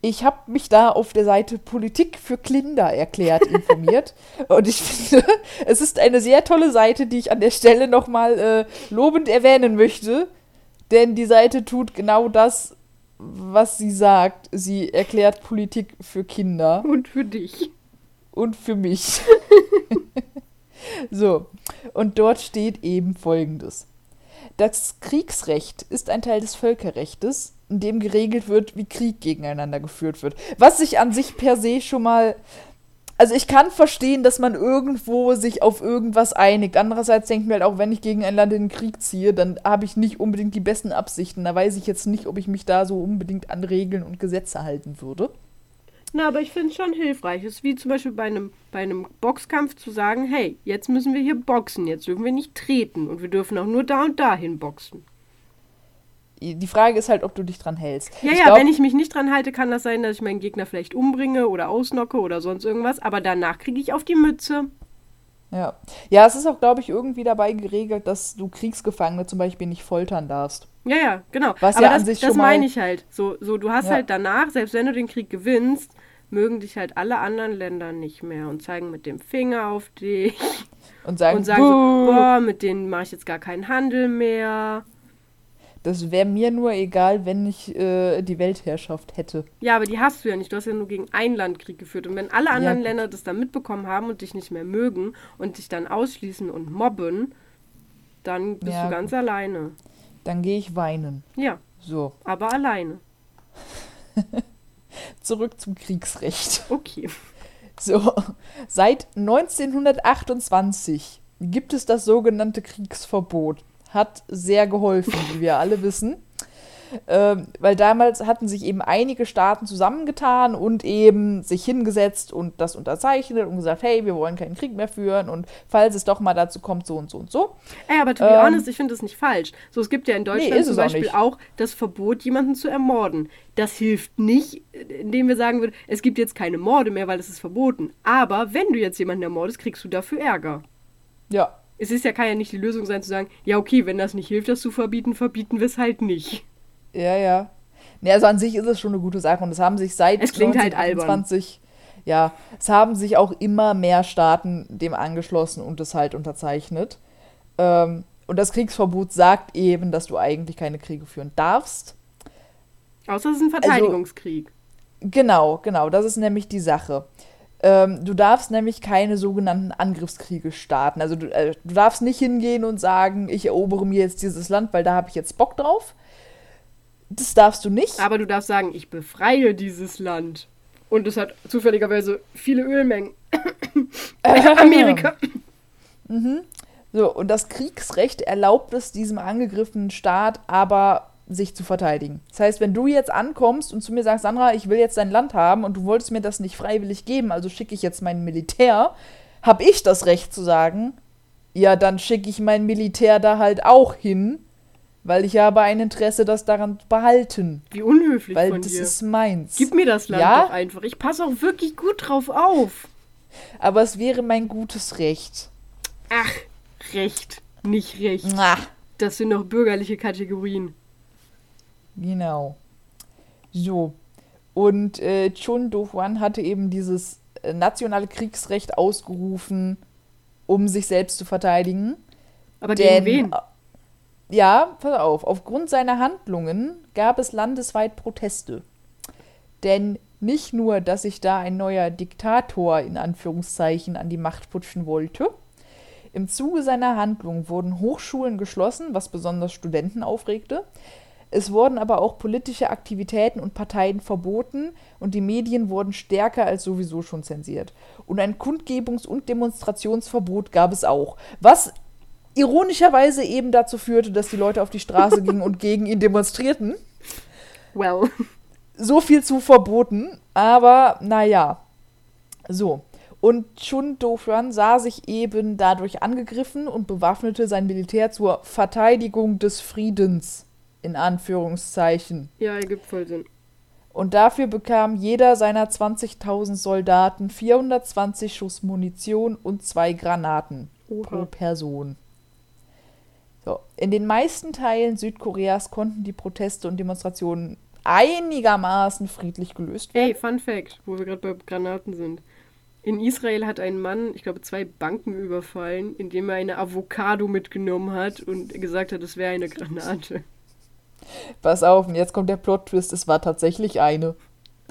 Ich habe mich da auf der Seite Politik für Klinder erklärt <laughs> informiert. und ich finde, es ist eine sehr tolle Seite, die ich an der Stelle nochmal äh, lobend erwähnen möchte. Denn die Seite tut genau das, was sie sagt. Sie erklärt Politik für Kinder. Und für dich. Und für mich. <laughs> so, und dort steht eben Folgendes. Das Kriegsrecht ist ein Teil des Völkerrechtes in dem geregelt wird, wie Krieg gegeneinander geführt wird. Was sich an sich per se schon mal. Also ich kann verstehen, dass man irgendwo sich auf irgendwas einigt. Andererseits denke ich mir halt auch, wenn ich gegen ein Land in den Krieg ziehe, dann habe ich nicht unbedingt die besten Absichten. Da weiß ich jetzt nicht, ob ich mich da so unbedingt an Regeln und Gesetze halten würde. Na, aber ich finde es schon hilfreich. Es ist wie zum Beispiel bei einem, bei einem Boxkampf zu sagen, hey, jetzt müssen wir hier boxen, jetzt dürfen wir nicht treten und wir dürfen auch nur da und dahin boxen. Die Frage ist halt, ob du dich dran hältst. Ja, ich ja, glaub, wenn ich mich nicht dran halte, kann das sein, dass ich meinen Gegner vielleicht umbringe oder ausnocke oder sonst irgendwas, aber danach kriege ich auf die Mütze. Ja. Ja, es ist auch, glaube ich, irgendwie dabei geregelt, dass du Kriegsgefangene zum Beispiel nicht foltern darfst. Ja, ja, genau. Was Aber ja das, an sich das meine ich halt. So, so, du hast ja. halt danach, selbst wenn du den Krieg gewinnst, mögen dich halt alle anderen Länder nicht mehr und zeigen mit dem Finger auf dich. Und sagen, und sagen so, boah, mit denen mache ich jetzt gar keinen Handel mehr. Das wäre mir nur egal, wenn ich äh, die Weltherrschaft hätte. Ja, aber die hast du ja nicht. Du hast ja nur gegen ein Land Krieg geführt. Und wenn alle anderen ja. Länder das dann mitbekommen haben und dich nicht mehr mögen und dich dann ausschließen und mobben, dann bist ja. du ganz alleine. Dann gehe ich weinen. Ja. So. Aber alleine. <laughs> Zurück zum Kriegsrecht. Okay. <laughs> So, seit 1928 gibt es das sogenannte Kriegsverbot hat sehr geholfen, wie wir alle wissen. Ähm, weil damals hatten sich eben einige Staaten zusammengetan und eben sich hingesetzt und das unterzeichnet und gesagt, hey, wir wollen keinen Krieg mehr führen und falls es doch mal dazu kommt, so und so und so. Ey, aber to be ähm, honest, ich finde das nicht falsch. So, es gibt ja in Deutschland nee, zum Beispiel auch, auch, das Verbot, jemanden zu ermorden. Das hilft nicht, indem wir sagen würden, es gibt jetzt keine Morde mehr, weil es ist verboten. Aber wenn du jetzt jemanden ermordest, kriegst du dafür Ärger. Ja, es ist ja, kann ja nicht die Lösung sein zu sagen, ja, okay, wenn das nicht hilft, das zu verbieten, verbieten wir es halt nicht. Ja, ja. Ne, also an sich ist es schon eine gute Sache und es haben sich seit es klingt 1928, halt ja, es haben sich auch immer mehr Staaten dem angeschlossen und es halt unterzeichnet. Ähm, und das Kriegsverbot sagt eben, dass du eigentlich keine Kriege führen darfst. Außer es ist ein also Verteidigungskrieg. Also, genau, genau, das ist nämlich die Sache. Ähm, du darfst nämlich keine sogenannten Angriffskriege starten. Also du, äh, du, darfst nicht hingehen und sagen, ich erobere mir jetzt dieses Land, weil da habe ich jetzt Bock drauf. Das darfst du nicht. Aber du darfst sagen, ich befreie dieses Land. Und es hat zufälligerweise viele Ölmengen. <coughs> Amerika. mhm. So, und das Kriegsrecht erlaubt es diesem angegriffenen Staat aber sich zu verteidigen. Das heißt, wenn du jetzt ankommst und zu mir sagst, Sandra, ich will jetzt dein Land haben und du wolltest mir das nicht freiwillig geben, also schicke ich jetzt mein Militär, habe ich das Recht zu sagen, ja, dann schicke ich mein Militär da halt auch hin, weil ich habe ein Interesse, das daran zu behalten. Wie unhöflich weil von das dir. ist meins. Gib mir das Land ja? doch einfach. Ich passe auch wirklich gut drauf auf. Aber es wäre mein gutes Recht. Ach, Recht, nicht Recht. Ach. Das sind noch bürgerliche Kategorien. Genau. So. Und äh, Chun Do-hwan hatte eben dieses äh, nationale Kriegsrecht ausgerufen, um sich selbst zu verteidigen. Aber gegen Denn, wen? Äh, ja, pass auf. Aufgrund seiner Handlungen gab es landesweit Proteste. Denn nicht nur, dass sich da ein neuer Diktator in Anführungszeichen an die Macht putschen wollte, im Zuge seiner Handlung wurden Hochschulen geschlossen, was besonders Studenten aufregte. Es wurden aber auch politische Aktivitäten und Parteien verboten und die Medien wurden stärker als sowieso schon zensiert. Und ein Kundgebungs- und Demonstrationsverbot gab es auch, was ironischerweise eben dazu führte, dass die Leute auf die Straße <laughs> gingen und gegen ihn demonstrierten. Well. So viel zu verboten, aber naja. So. Und Chun Do-hwan sah sich eben dadurch angegriffen und bewaffnete sein Militär zur Verteidigung des Friedens in Anführungszeichen. Ja, ergibt voll Sinn. Und dafür bekam jeder seiner 20.000 Soldaten 420 Schuss Munition und zwei Granaten Oha. pro Person. So. In den meisten Teilen Südkoreas konnten die Proteste und Demonstrationen einigermaßen friedlich gelöst werden. Ey, Fun Fact, wo wir gerade bei Granaten sind. In Israel hat ein Mann, ich glaube, zwei Banken überfallen, indem er eine Avocado mitgenommen hat und gesagt hat, es wäre eine Granate. Pass auf, und jetzt kommt der Plot-Twist. Es war tatsächlich eine.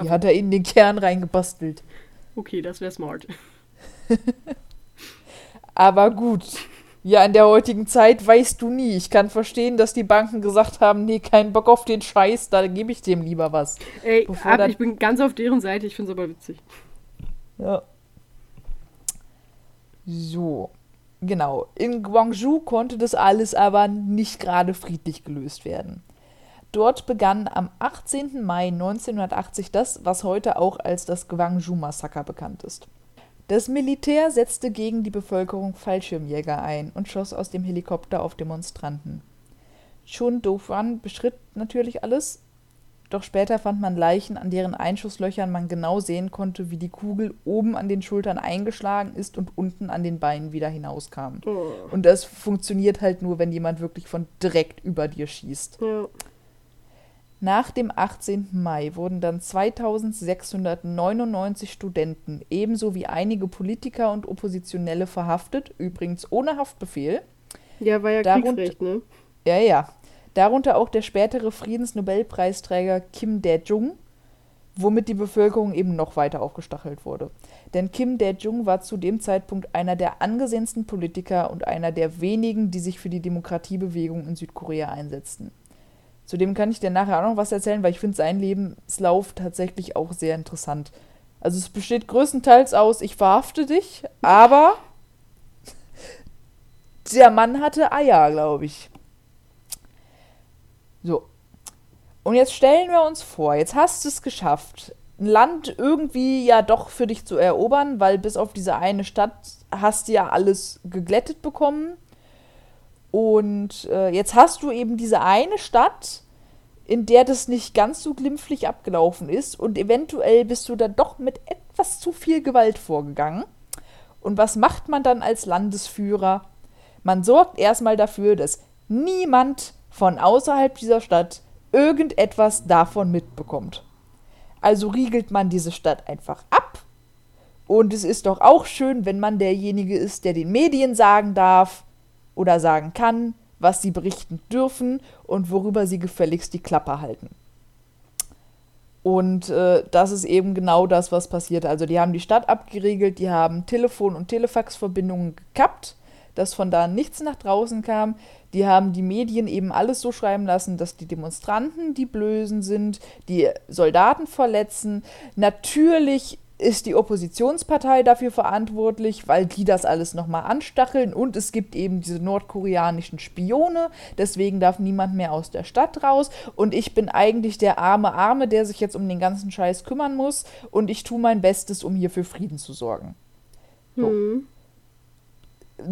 Die hat er in den Kern reingebastelt. Okay, das wäre smart. <laughs> Aber gut. Ja, in der heutigen Zeit weißt du nie. Ich kann verstehen, dass die Banken gesagt haben, nee, kein Bock auf den Scheiß, da gebe ich dem lieber was. Ey, ab, ich bin ganz auf deren Seite, ich finde es aber witzig. Ja. So. Genau. In Guangzhou konnte das alles aber nicht gerade friedlich gelöst werden. Dort begann am 18. Mai 1980 das, was heute auch als das Gwangju-Massaker bekannt ist. Das Militär setzte gegen die Bevölkerung Fallschirmjäger ein und schoss aus dem Helikopter auf Demonstranten. Chun Do-hwan beschritt natürlich alles, doch später fand man Leichen, an deren Einschusslöchern man genau sehen konnte, wie die Kugel oben an den Schultern eingeschlagen ist und unten an den Beinen wieder hinauskam. Oh. Und das funktioniert halt nur, wenn jemand wirklich von direkt über dir schießt. Ja. Nach dem 18. Mai wurden dann 2699 Studenten ebenso wie einige Politiker und Oppositionelle verhaftet, übrigens ohne Haftbefehl. Ja, war ja Darunter- Kriegsrecht, ne? Ja, ja. Darunter auch der spätere Friedensnobelpreisträger Kim Dae-jung, womit die Bevölkerung eben noch weiter aufgestachelt wurde. Denn Kim Dae-jung war zu dem Zeitpunkt einer der angesehensten Politiker und einer der wenigen, die sich für die Demokratiebewegung in Südkorea einsetzten. Zudem kann ich dir nachher auch noch was erzählen, weil ich finde seinen Lebenslauf tatsächlich auch sehr interessant. Also es besteht größtenteils aus, ich verhafte dich, aber der Mann hatte Eier, glaube ich. So. Und jetzt stellen wir uns vor, jetzt hast du es geschafft, ein Land irgendwie ja doch für dich zu erobern, weil bis auf diese eine Stadt hast du ja alles geglättet bekommen. Und äh, jetzt hast du eben diese eine Stadt, in der das nicht ganz so glimpflich abgelaufen ist. Und eventuell bist du dann doch mit etwas zu viel Gewalt vorgegangen. Und was macht man dann als Landesführer? Man sorgt erstmal dafür, dass niemand von außerhalb dieser Stadt irgendetwas davon mitbekommt. Also riegelt man diese Stadt einfach ab. Und es ist doch auch schön, wenn man derjenige ist, der den Medien sagen darf oder sagen kann, was sie berichten dürfen und worüber sie gefälligst die Klappe halten. Und äh, das ist eben genau das, was passiert. Also die haben die Stadt abgeriegelt, die haben Telefon- und Telefaxverbindungen gekappt, dass von da nichts nach draußen kam. Die haben die Medien eben alles so schreiben lassen, dass die Demonstranten die Blösen sind, die Soldaten verletzen. Natürlich ist die Oppositionspartei dafür verantwortlich, weil die das alles nochmal anstacheln. Und es gibt eben diese nordkoreanischen Spione. Deswegen darf niemand mehr aus der Stadt raus. Und ich bin eigentlich der arme Arme, der sich jetzt um den ganzen Scheiß kümmern muss. Und ich tue mein Bestes, um hier für Frieden zu sorgen. So. Hm.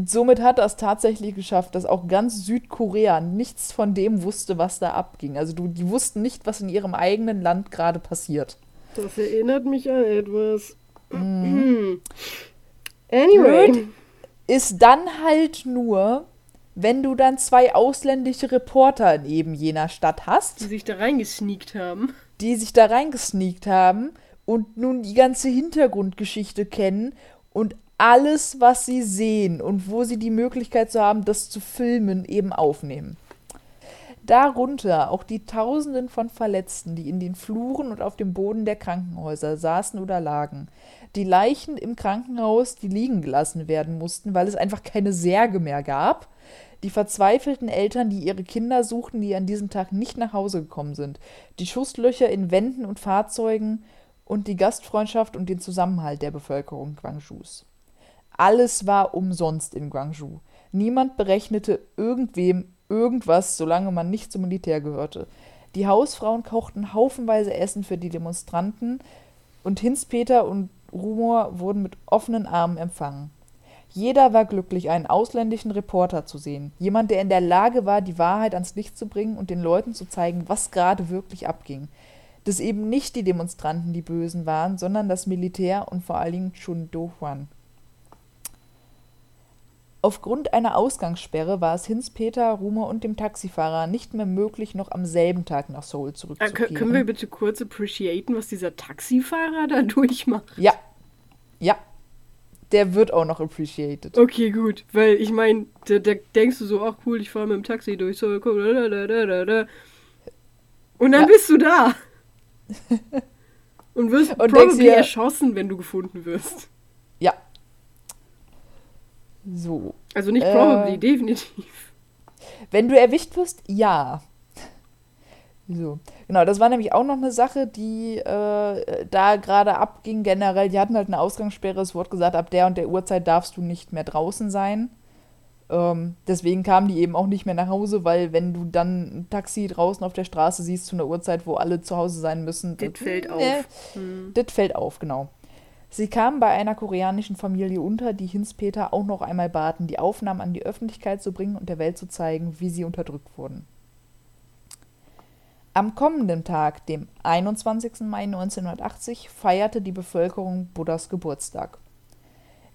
Somit hat es tatsächlich geschafft, dass auch ganz Südkorea nichts von dem wusste, was da abging. Also du, die wussten nicht, was in ihrem eigenen Land gerade passiert. Das erinnert mich an etwas. Hm. Anyway. Blöd. Ist dann halt nur, wenn du dann zwei ausländische Reporter in eben jener Stadt hast, Die sich da reingesneakt haben. die sich da reingesneakt haben und nun die ganze Hintergrundgeschichte kennen und alles, was sie sehen und wo sie die Möglichkeit zu haben, das zu filmen, eben aufnehmen. Darunter auch die Tausenden von Verletzten, die in den Fluren und auf dem Boden der Krankenhäuser saßen oder lagen. Die Leichen im Krankenhaus, die liegen gelassen werden mussten, weil es einfach keine Särge mehr gab. Die verzweifelten Eltern, die ihre Kinder suchten, die an diesem Tag nicht nach Hause gekommen sind. Die Schusslöcher in Wänden und Fahrzeugen und die Gastfreundschaft und den Zusammenhalt der Bevölkerung Guangzhous. Alles war umsonst in Guangzhou. Niemand berechnete irgendwem irgendwas, solange man nicht zum Militär gehörte. Die Hausfrauen kochten haufenweise Essen für die Demonstranten und Hinz-Peter und Rumor wurden mit offenen Armen empfangen. Jeder war glücklich, einen ausländischen Reporter zu sehen. Jemand, der in der Lage war, die Wahrheit ans Licht zu bringen und den Leuten zu zeigen, was gerade wirklich abging. Dass eben nicht die Demonstranten die Bösen waren, sondern das Militär und vor allen Dingen Chun Do-hwan. Aufgrund einer Ausgangssperre war es Hinz-Peter, Rumer und dem Taxifahrer nicht mehr möglich, noch am selben Tag nach Seoul Äh, zurückzukehren. kö- können wir bitte kurz appreciaten, was dieser Taxifahrer da <laughs> durchmacht? Ja. Ja. Der wird auch noch appreciated. Okay, gut. Weil ich meine, da, da denkst du so, ach cool, ich fahre mit dem Taxi durch so, cool, da, da, da, da, da. Und dann Ja. bist du da. <laughs> Und wirst Und probably dir- erschossen, wenn du gefunden wirst. Ja. So. Also nicht Äh. probably, definitiv. Wenn du erwischt wirst, ja. So. Genau, das war nämlich auch noch eine Sache, die äh, da gerade abging generell. Die hatten halt eine Ausgangssperre. Es wurde gesagt, ab der und der Uhrzeit darfst du nicht mehr draußen sein. Ähm, deswegen kamen die eben auch nicht mehr nach Hause, weil wenn du dann ein Taxi draußen auf der Straße siehst zu einer Uhrzeit, wo alle zu Hause sein müssen, Das fällt äh, auf. Hm. Das fällt auf, genau. Sie kamen bei einer koreanischen Familie unter, die Hinspeter auch noch einmal baten, die Aufnahmen an die Öffentlichkeit zu bringen und der Welt zu zeigen, wie sie unterdrückt wurden. Am kommenden Tag, dem 21. Mai 1980, feierte die Bevölkerung Buddhas Geburtstag.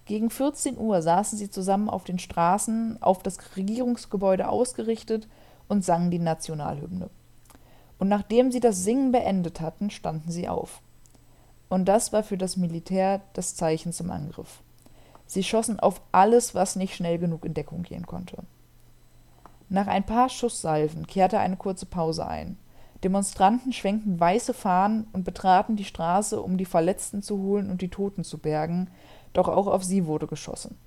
Gegen 14 Uhr saßen sie zusammen auf den Straßen, auf das Regierungsgebäude ausgerichtet und sangen die Nationalhymne. Und nachdem sie das Singen beendet hatten, standen sie auf. Und das war für das Militär das Zeichen zum Angriff. Sie schossen auf alles, was nicht schnell genug in Deckung gehen konnte. Nach ein paar Schusssalven kehrte eine kurze Pause ein. Demonstranten schwenkten weiße Fahnen und betraten die Straße, um die Verletzten zu holen und die Toten zu bergen, doch auch auf sie wurde geschossen.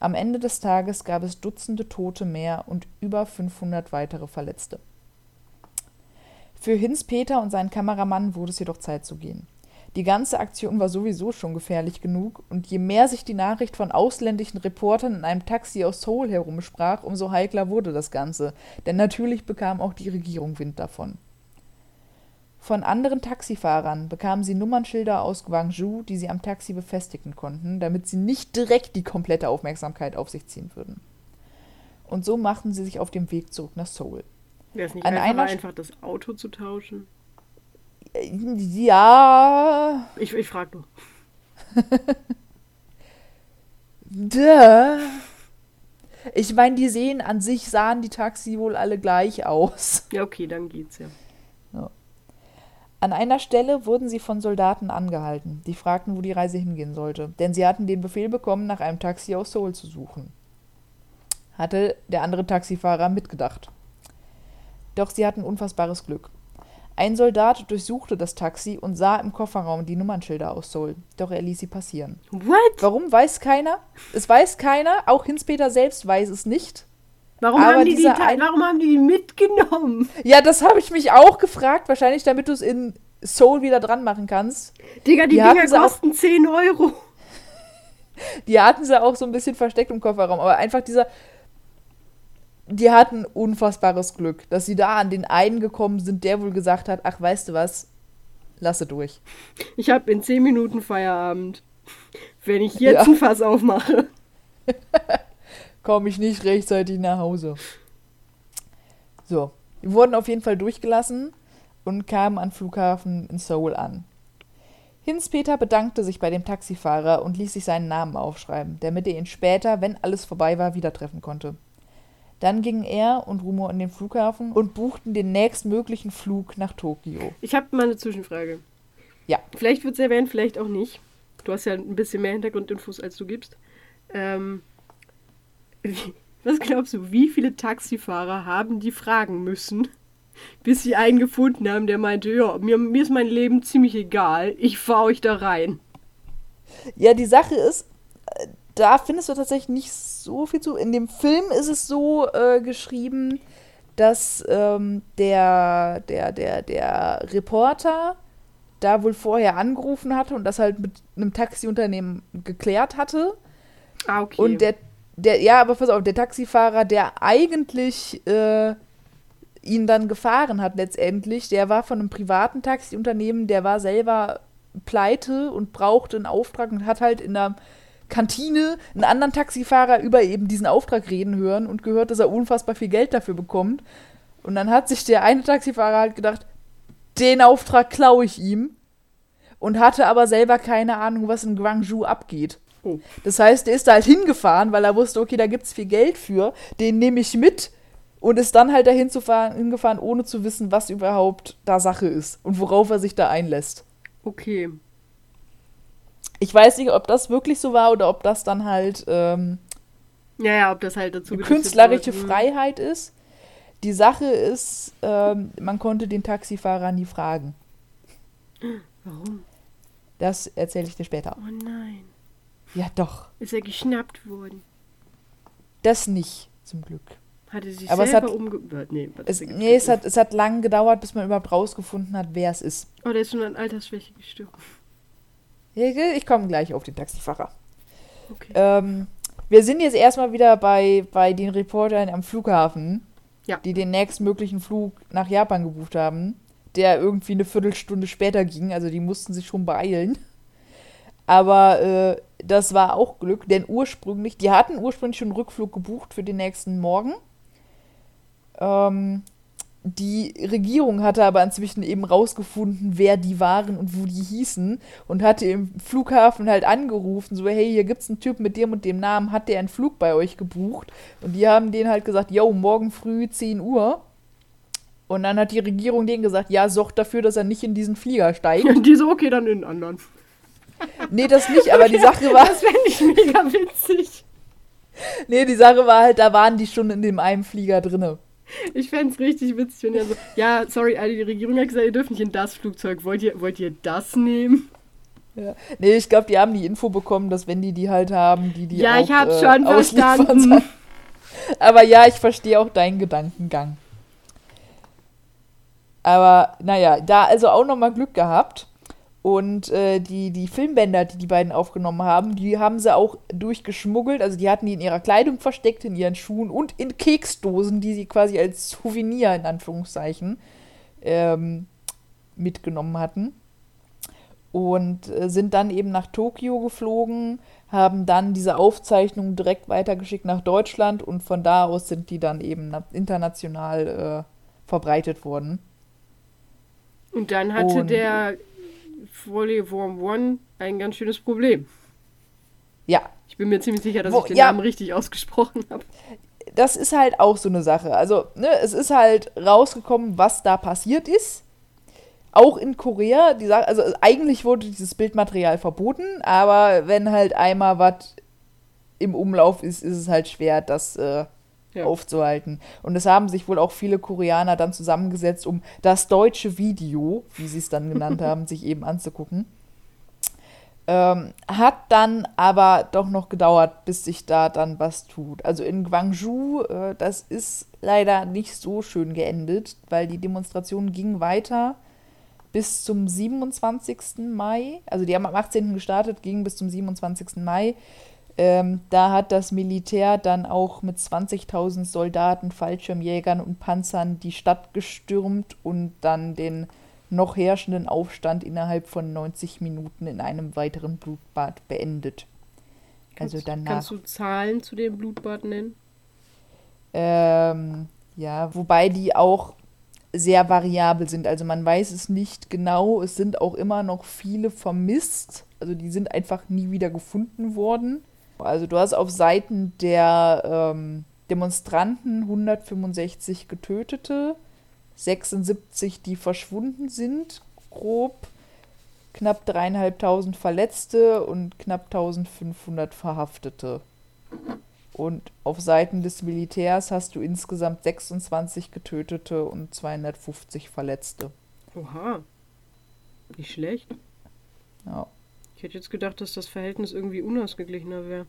Am Ende des Tages gab es Dutzende Tote mehr und über 500 weitere Verletzte. Für Hinz Peter und seinen Kameramann wurde es jedoch Zeit zu gehen. Die ganze Aktion war sowieso schon gefährlich genug, und je mehr sich die Nachricht von ausländischen Reportern in einem Taxi aus Seoul herumsprach, umso heikler wurde das Ganze, denn natürlich bekam auch die Regierung Wind davon. Von anderen Taxifahrern bekamen sie Nummernschilder aus Gwangju, die sie am Taxi befestigen konnten, damit sie nicht direkt die komplette Aufmerksamkeit auf sich ziehen würden. Und so machten sie sich auf dem Weg zurück nach Seoul. Wäre es nicht An einfacher, einer einfach das Auto zu tauschen? Ja, Ich, ich frage nur. <laughs> Duh. Ich meine, die sehen an sich, sahen die Taxi wohl alle gleich aus. Ja, okay, dann geht's ja. An einer Stelle wurden sie von Soldaten angehalten, die fragten, wo die Reise hingehen sollte, denn sie hatten den Befehl bekommen, nach einem Taxi aus Seoul zu suchen. Hatte der andere Taxifahrer mitgedacht. Doch sie hatten unfassbares Glück. Ein Soldat durchsuchte das Taxi und sah im Kofferraum die Nummernschilder aus Seoul, doch er ließ sie passieren. What? Warum weiß keiner? Es weiß keiner, auch Hinspeter selbst weiß es nicht. Warum haben, die die, warum haben die die mitgenommen? Ja, das habe ich mich auch gefragt, wahrscheinlich damit du es in Soul wieder dran machen kannst. Digga, die, Die Dinger sie auch- kosten 10 Euro. Die hatten sie auch so ein bisschen versteckt im Kofferraum, aber einfach dieser die hatten unfassbares Glück, dass sie da an den einen gekommen sind, der wohl gesagt hat, ach, weißt du was? Lasse durch. Ich habe in 10 Minuten Feierabend. Wenn ich jetzt Ja. ein Fass aufmache. <laughs> komme ich nicht rechtzeitig nach Hause. So, die wurden auf jeden Fall durchgelassen und kamen am Flughafen in Seoul an. Hinz-Peter bedankte sich bei dem Taxifahrer und ließ sich seinen Namen aufschreiben, damit er ihn später, wenn alles vorbei war, wieder treffen konnte. Dann gingen er und Rumo an den Flughafen und buchten den nächstmöglichen Flug nach Tokio. Ich habe mal eine Zwischenfrage. Ja. Vielleicht wird es erwähnt, vielleicht auch nicht. Du hast ja ein bisschen mehr Hintergrundinfos, als du gibst. Ähm, wie, <laughs> was glaubst du, wie viele Taxifahrer haben die fragen müssen, bis sie einen gefunden haben, der meinte, ja, mir, mir ist mein Leben ziemlich egal, ich fahr euch da rein. Ja, die Sache ist, da findest du tatsächlich nicht so viel zu. In dem Film ist es so äh, geschrieben, dass ähm, der, der, der, der Reporter da wohl vorher angerufen hatte und das halt mit einem Taxiunternehmen geklärt hatte. Ah, okay. Und der, der, ja, aber pass auf, der Taxifahrer, der eigentlich äh, ihn dann gefahren hat letztendlich, der war von einem privaten Taxiunternehmen, der war selber pleite und brauchte einen Auftrag und hat halt in der Kantine einen anderen Taxifahrer über eben diesen Auftrag reden hören und gehört, dass er unfassbar viel Geld dafür bekommt. Und dann hat sich der eine Taxifahrer halt gedacht, den Auftrag klaue ich ihm und hatte aber selber keine Ahnung, was in Guangzhou abgeht. Oh. Das heißt, der ist da halt hingefahren, weil er wusste, okay, da gibt's viel Geld für, den nehme ich mit und ist dann halt dahin zu fahren, hingefahren, ohne zu wissen, was überhaupt da Sache ist und worauf er sich da einlässt. okay. Ich weiß nicht, ob das wirklich so war oder ob das dann halt ähm, Ja, ja, ob das halt dazu künstlerische. Hm. Freiheit ist. Die Sache ist, ähm, man konnte den Taxifahrer nie fragen. Warum? Das erzähle ich dir später. Oh nein. Ja, doch. Ist er geschnappt worden? Das nicht, zum Glück. Hatte sich Aber selber umgebracht? Nee, was Es, nee, es hat, es hat lang gedauert, bis man überhaupt rausgefunden hat, wer es ist. Oh, der ist schon an Altersschwäche gestorben. Ich komme gleich auf den Taxifahrer. Okay. Ähm, wir sind jetzt erstmal wieder bei, bei den Reportern am Flughafen, Ja. die den nächstmöglichen Flug nach Japan gebucht haben, der irgendwie eine Viertelstunde später ging. Also die mussten sich schon beeilen. Aber äh, das war auch Glück, denn ursprünglich, die hatten ursprünglich schon einen Rückflug gebucht für den nächsten Morgen. Ähm, die Regierung hatte aber inzwischen eben rausgefunden, wer die waren und wo die hießen und hatte im Flughafen halt angerufen, so, hey, hier gibt's einen Typ mit dem und dem Namen, hat der einen Flug bei euch gebucht? Und die haben denen halt gesagt, yo, morgen früh 10 Uhr. Und dann hat die Regierung denen gesagt, ja, sorgt dafür, dass er nicht in diesen Flieger steigt. Und <laughs> die so, okay, dann in den anderen. nee, das nicht, aber die Sache war, Das fände ich mega witzig. nee, die Sache war halt, da waren die schon in dem einen Flieger drinne. Ich fände es richtig witzig, wenn er so, ja, sorry, Alter, die Regierung hat gesagt, ihr dürft nicht in das Flugzeug. Wollt ihr, wollt ihr das nehmen? Ja. Nee, ich glaube, die haben die Info bekommen, dass wenn die die halt haben, die die ja, auch, ich hab's äh, schon verstanden. sollen. <laughs> Aber ja, ich verstehe auch deinen Gedankengang. Aber naja, da also auch nochmal Glück gehabt. Und äh, die, die Filmbänder, die die beiden aufgenommen haben, die haben sie auch durchgeschmuggelt. Also die hatten die in ihrer Kleidung versteckt, in ihren Schuhen und in Keksdosen, die sie quasi als Souvenir in Anführungszeichen ähm, mitgenommen hatten. Und äh, sind dann eben nach Tokio geflogen, haben dann diese Aufzeichnung direkt weitergeschickt nach Deutschland und von da aus sind die dann eben na- international äh, verbreitet worden. Und dann hatte Und- der Volleyworm One ein ganz schönes Problem. Ja, Ich bin mir ziemlich sicher, dass Wo- ich den ja. Namen richtig ausgesprochen habe. das ist halt auch so eine Sache. Also, ne, es ist halt rausgekommen, was da passiert ist. Auch in Korea, die Sache, also eigentlich wurde dieses Bildmaterial verboten, aber wenn halt einmal was im Umlauf ist, ist es halt schwer, das äh, Ja. aufzuhalten. Und es haben sich wohl auch viele Koreaner dann zusammengesetzt, um das deutsche Video, wie sie es dann genannt <laughs> haben, sich eben anzugucken. Ähm, hat dann aber doch noch gedauert, bis sich da dann was tut. Also in Gwangju, äh, das ist leider nicht so schön geendet, weil die Demonstration ging weiter bis zum 27. Mai. Also die haben am 18. gestartet, ging bis zum 27. Mai. Ähm, da hat das Militär dann auch mit 20.000 Soldaten, Fallschirmjägern und Panzern die Stadt gestürmt und dann den noch herrschenden Aufstand innerhalb von 90 Minuten in einem weiteren Blutbad beendet. Also Kannst- danach. Kannst du Zahlen zu dem Blutbad nennen? Ähm, ja, wobei die auch sehr variabel sind. Also man weiß es nicht genau. Es sind auch immer noch viele vermisst. Also die sind einfach nie wieder gefunden worden. Also du hast auf Seiten der ähm, Demonstranten 165 Getötete, 76, die verschwunden sind, grob, knapp dreieinhalbtausend Verletzte und knapp 1500 Verhaftete. Und auf Seiten des Militärs hast du insgesamt 26 Getötete und 250 Verletzte. Oha. Nicht schlecht. Ja. Ich hätte jetzt gedacht, dass das Verhältnis irgendwie unausgeglichener wäre.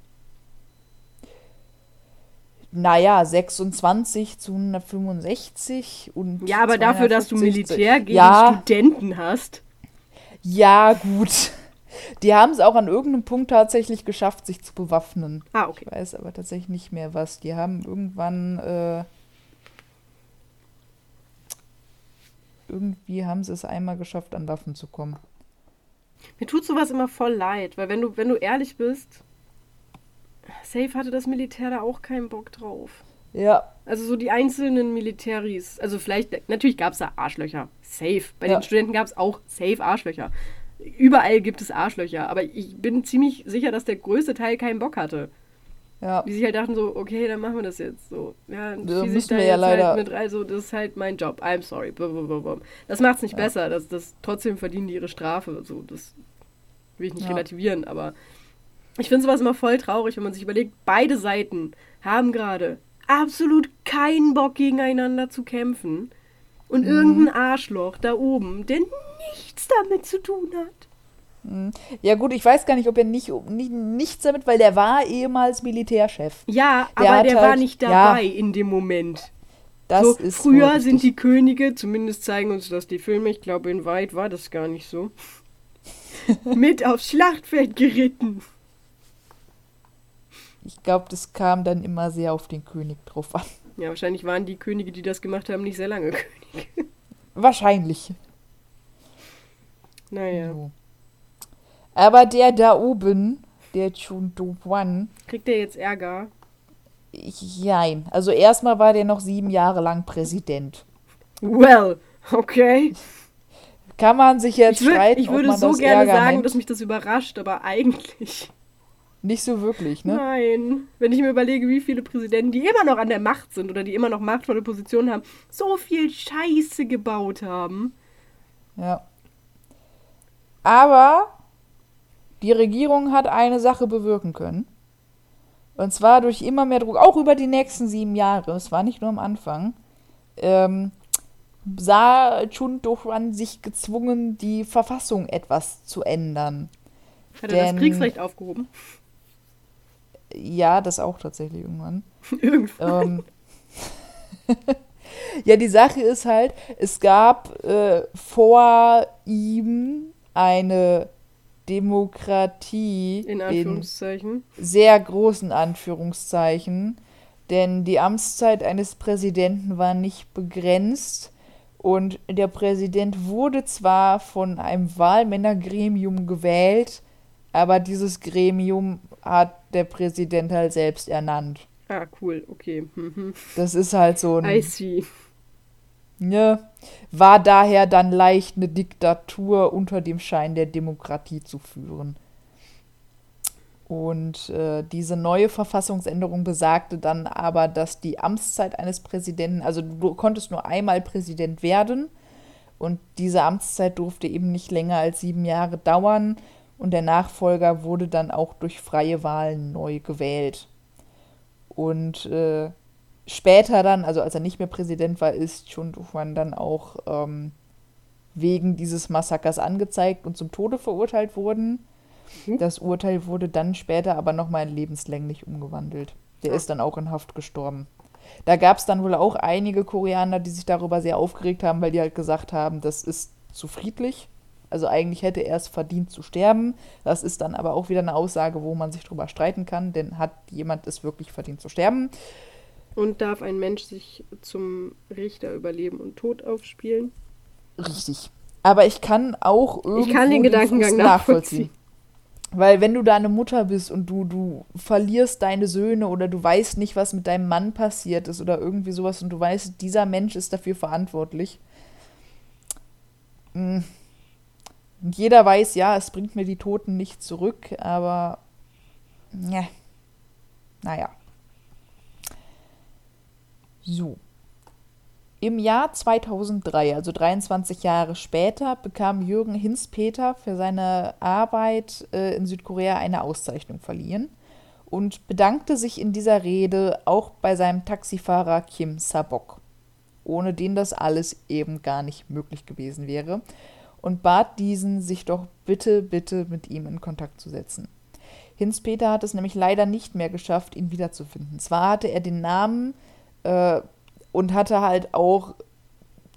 Naja, 26 zu 165 und. Ja, aber dafür, dass du 250 Militär gegen ja, Studenten hast. Ja, gut. Die haben es auch an irgendeinem Punkt tatsächlich geschafft, sich zu bewaffnen. Ah, okay. Ich weiß aber tatsächlich nicht mehr was. Die haben irgendwann. Äh, irgendwie haben sie es einmal geschafft, an Waffen zu kommen. Mir tut sowas immer voll leid, weil wenn du, wenn du ehrlich bist, safe hatte das Militär da auch keinen Bock drauf. Ja, Also so die einzelnen Militäris, also vielleicht, natürlich gab es da Arschlöcher, safe. Bei Ja. den Studenten gab es auch safe Arschlöcher. Überall gibt es Arschlöcher, aber ich bin ziemlich sicher, dass der größte Teil keinen Bock hatte. Ja. Die sich halt dachten so, okay, dann machen wir das jetzt so. Ja, Da müssen da wir ja jetzt leider- halt mit rein, so, das ist halt mein Job. I'm sorry. Das macht's nicht besser. Das, das, trotzdem verdienen die ihre Strafe. So, das will ich nicht Ja. relativieren, aber ich finde sowas immer voll traurig, wenn man sich überlegt, beide Seiten haben gerade absolut keinen Bock gegeneinander zu kämpfen. Und Mhm. irgendein Arschloch da oben, der nichts damit zu tun hat. Ja gut, ich weiß gar nicht, ob er nicht, nicht nichts damit, weil der war ehemals Militärchef. Ja, Der aber der halt- war nicht ja. dabei in dem Moment. Das so, ist früher sind die Könige, zumindest zeigen uns das die Filme, ich glaube in Weit war das gar nicht so, <laughs> mit aufs Schlachtfeld geritten. ich glaube, das kam dann immer sehr auf den König drauf an. Ja, wahrscheinlich waren die Könige, die das gemacht haben, nicht sehr lange <laughs> Könige. Wahrscheinlich. Naja. So. Aber der da oben, der Chun Do-Wan, Kriegt der jetzt Ärger? jein. Also erstmal war der noch sieben Jahre lang Präsident. Well, okay. Kann man sich jetzt Ich, würd, streiten, ich würde so gerne Ärger sagen, nennt? dass mich das überrascht, aber eigentlich. Nicht so wirklich, ne? Nein. Wenn ich mir überlege, wie viele Präsidenten, die immer noch an der Macht sind oder die immer noch machtvolle Positionen haben, so viel Scheiße gebaut haben. Ja. Aber die Regierung hat eine Sache bewirken können. Und zwar durch immer mehr Druck, auch über die nächsten sieben Jahre, es war nicht nur am Anfang, ähm, sah Chun Do-Hwan sich gezwungen, die Verfassung etwas zu ändern. Hat er Denn- das Kriegsrecht aufgehoben? Ja, das auch tatsächlich irgendwann. <laughs> Irgendwann. Ähm, <laughs> ja, die Sache ist halt, es gab äh, vor ihm eine Demokratie In Anführungszeichen. sehr großen Anführungszeichen, denn die Amtszeit eines Präsidenten war nicht begrenzt und der Präsident wurde zwar von einem Wahlmännergremium gewählt, aber dieses Gremium hat der Präsident halt selbst ernannt. Ah, cool, okay. Mhm. Das ist halt so I ein, see. Ne, war daher dann leicht eine Diktatur unter dem Schein der Demokratie zu führen. Und äh, diese neue Verfassungsänderung besagte dann aber, dass die Amtszeit eines Präsidenten, also du konntest nur einmal Präsident werden und diese Amtszeit durfte eben nicht länger als sieben Jahre dauern und der Nachfolger wurde dann auch durch freie Wahlen neu gewählt. Und äh, später dann, also als er nicht mehr Präsident war, ist Chun Doo-Hwan dann auch ähm, wegen dieses Massakers angezeigt und zum Tode verurteilt worden. Mhm. Das Urteil wurde dann später aber nochmal in lebenslänglich umgewandelt. Der Ah. ist dann auch in Haft gestorben. Da gab es dann wohl auch einige Koreaner, die sich darüber sehr aufgeregt haben, weil die halt gesagt haben, das ist zu friedlich. Also eigentlich hätte er es verdient zu sterben. Das ist dann aber auch wieder eine Aussage, wo man sich drüber streiten kann, denn hat jemand es wirklich verdient zu sterben? Und darf ein Mensch sich zum Richter über Leben und Tod aufspielen? Richtig. Aber ich kann auch irgendwo Ich kann den Gedankengang Fuß nachvollziehen. Weil wenn du da eine Mutter bist und du, du verlierst deine Söhne oder du weißt nicht, was mit deinem Mann passiert ist oder irgendwie sowas und du weißt, dieser Mensch ist dafür verantwortlich. Mm. Und jeder weiß, ja, es bringt mir die Toten nicht zurück, aber ja. Naja. So. Im Jahr 2003, also 23 Jahre später, bekam Jürgen Hinspeter für seine Arbeit äh, in Südkorea eine Auszeichnung verliehen und bedankte sich in dieser Rede auch bei seinem Taxifahrer Kim Sabok, ohne den das alles eben gar nicht möglich gewesen wäre, und bat diesen, sich doch bitte, bitte mit ihm in Kontakt zu setzen. Hinspeter hat es nämlich leider nicht mehr geschafft, ihn wiederzufinden. Zwar hatte er den Namen äh, und hatte halt auch,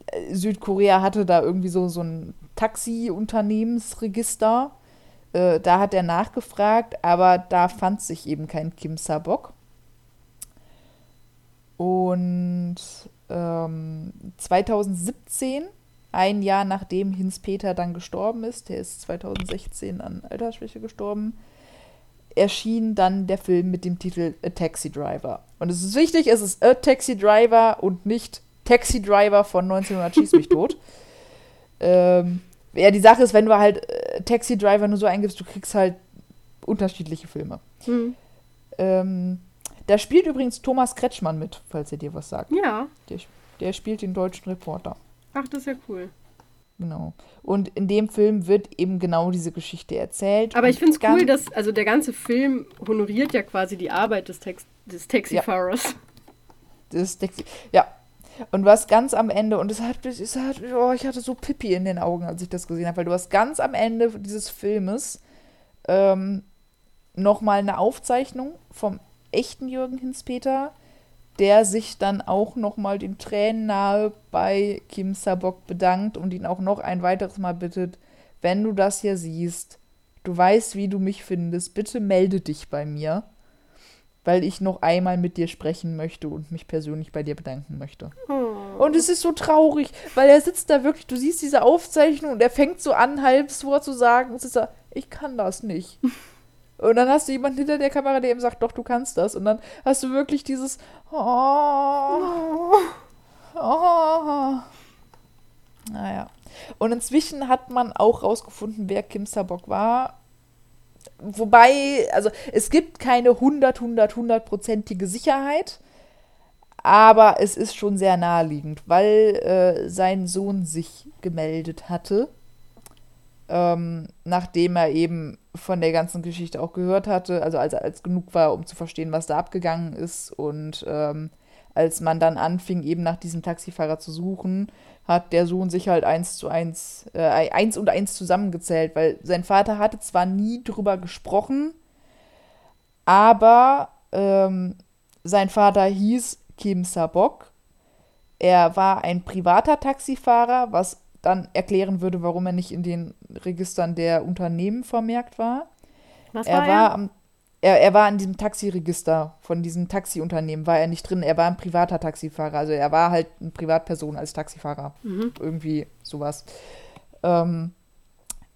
äh, Südkorea hatte da irgendwie so, so ein Taxi-Unternehmensregister. Äh, da hat er nachgefragt, aber da fand sich eben kein Kim Sabok. Und ähm, 2017, ein Jahr nachdem Hinspeter dann gestorben ist, der ist 2016 an Altersschwäche gestorben, erschien dann der Film mit dem Titel A Taxi Driver. Und es ist wichtig, es ist A Taxi Driver und nicht Taxi Driver von 1900 Schieß mich tot. <laughs> ähm, ja, die Sache ist, wenn du halt äh, Taxi Driver nur so eingibst, du kriegst halt unterschiedliche Filme. Hm. Ähm, da spielt übrigens Thomas Kretschmann mit, falls er dir was sagt. Ja. Der, der spielt den deutschen Reporter. Ach, das ist ja cool. Genau. Und in dem Film wird eben genau diese Geschichte erzählt. Aber ich finde es cool, dass, also der ganze Film honoriert ja quasi die Arbeit des, Tex des Taxifahrers. Das Taxi. Ja. Und was ganz am Ende, und es hat, es hat, oh, ich hatte so Pippi in den Augen, als ich das gesehen habe, weil du hast ganz am Ende dieses Filmes ähm, nochmal eine Aufzeichnung vom echten Jürgen Hinspeter, der sich dann auch nochmal den Tränen nahe bei Kim Sabok bedankt und ihn auch noch ein weiteres Mal bittet, wenn du das hier siehst, du weißt, wie du mich findest, bitte melde dich bei mir. weil ich noch einmal mit dir sprechen möchte und mich persönlich bei dir bedanken möchte. Oh. Und es ist so traurig, weil er sitzt da wirklich, du siehst diese Aufzeichnung und er fängt so an, halb so zu sagen, und ist so, ich kann das nicht. <laughs> Und dann hast du jemanden hinter der Kamera, der ihm sagt, doch, du kannst das. Und dann hast du wirklich dieses oh, oh. Naja. Und inzwischen hat man auch rausgefunden, wer Kim Sabok war. Wobei, also es gibt keine 100, 100, 100-prozentige Sicherheit. Aber es ist schon sehr naheliegend, weil äh, sein Sohn sich gemeldet hatte, ähm, nachdem er eben von der ganzen Geschichte auch gehört hatte, also als als genug war, um zu verstehen, was da abgegangen ist. Und ähm, als man dann anfing, eben nach diesem Taxifahrer zu suchen, hat der Sohn sich halt eins zu eins, äh, eins und eins zusammengezählt, weil sein Vater hatte zwar nie drüber gesprochen, aber ähm, sein Vater hieß Kim Sabok. Er war ein privater Taxifahrer, was dann erklären würde, warum er nicht in den Registern der Unternehmen vermerkt war. Was er war er? War am, er, er war in diesem Taxiregister von diesem Taxiunternehmen, war er nicht drin. Er war ein privater Taxifahrer. Also er war halt eine Privatperson als Taxifahrer. Mhm. Irgendwie sowas. Ähm,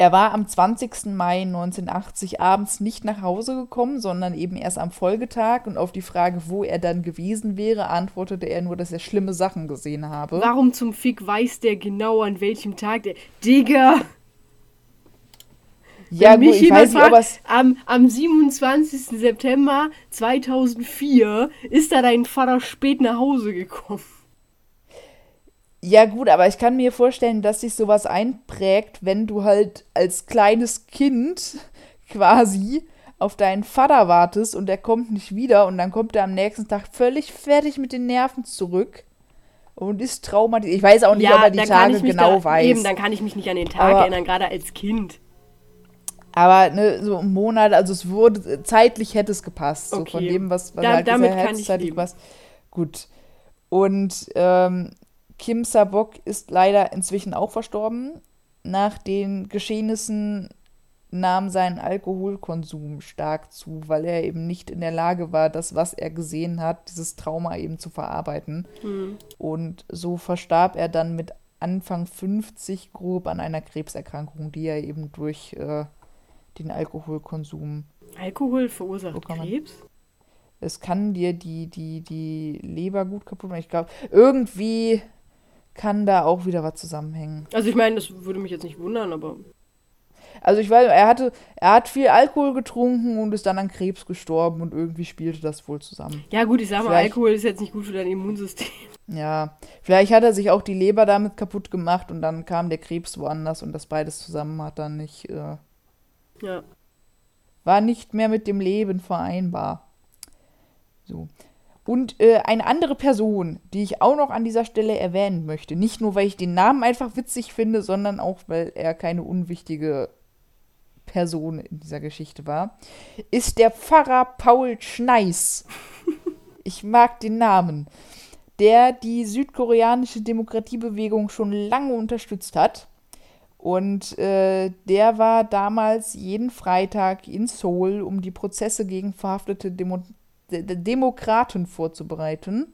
er war am 20. Mai 1980 abends nicht nach Hause gekommen, sondern eben erst am Folgetag. Und auf die Frage, wo er dann gewesen wäre, antwortete er nur, dass er schlimme Sachen gesehen habe. Warum zum Fick weiß der genau, an welchem Tag der. Digga! Ja, Wenn mich gut, ich weiß nicht, fragt, am, am 27. September 2004 ist da dein Vater spät nach Hause gekommen. Ja, gut, aber ich kann mir vorstellen, dass sich sowas einprägt, wenn du halt als kleines Kind <laughs> quasi auf deinen Vater wartest und er kommt nicht wieder und dann kommt er am nächsten Tag völlig fertig mit den Nerven zurück und ist traumatisiert. Ich weiß auch nicht, ja, ob er die Tage genau da, weiß. Eben, dann kann ich mich nicht an den Tag aber, erinnern, gerade als Kind. Aber ne, so ein Monat, also es wurde, zeitlich hätte es gepasst. Okay. So von dem, was, was da, halt damit kann ich zeitlich was. Gut. Und ähm, Kim Sabok ist leider inzwischen auch verstorben. Nach den Geschehnissen nahm sein Alkoholkonsum stark zu, weil er eben nicht in der Lage war, das, was er gesehen hat, dieses Trauma eben zu verarbeiten. Mhm. Und so verstarb er dann mit Anfang 50 grob an einer Krebserkrankung, die er eben durch äh, den Alkoholkonsum. Alkohol verursacht. Krebs? Es kann dir die, die, die Leber gut kaputt machen. Ich glaube, irgendwie kann da auch wieder was zusammenhängen. Also ich meine, das würde mich jetzt nicht wundern, aber. Also ich weiß, er hatte, er hat viel Alkohol getrunken und ist dann an Krebs gestorben und irgendwie spielte das wohl zusammen. Ja gut, ich sag mal, vielleicht, Alkohol ist jetzt nicht gut für dein Immunsystem. <laughs> Ja, vielleicht hat er sich auch die Leber damit kaputt gemacht und dann kam der Krebs woanders und das beides zusammen hat dann nicht äh, ja. War nicht mehr mit dem Leben vereinbar. So. Und äh, eine andere Person, die ich auch noch an dieser Stelle erwähnen möchte, nicht nur weil ich den Namen einfach witzig finde, sondern auch weil er keine unwichtige Person in dieser Geschichte war, ist der Pfarrer Paul Schneis. <laughs> ich mag den Namen. Der die südkoreanische Demokratiebewegung schon lange unterstützt hat und äh, der war damals jeden Freitag in Seoul, um die Prozesse gegen verhaftete Demo D Demokraten vorzubereiten.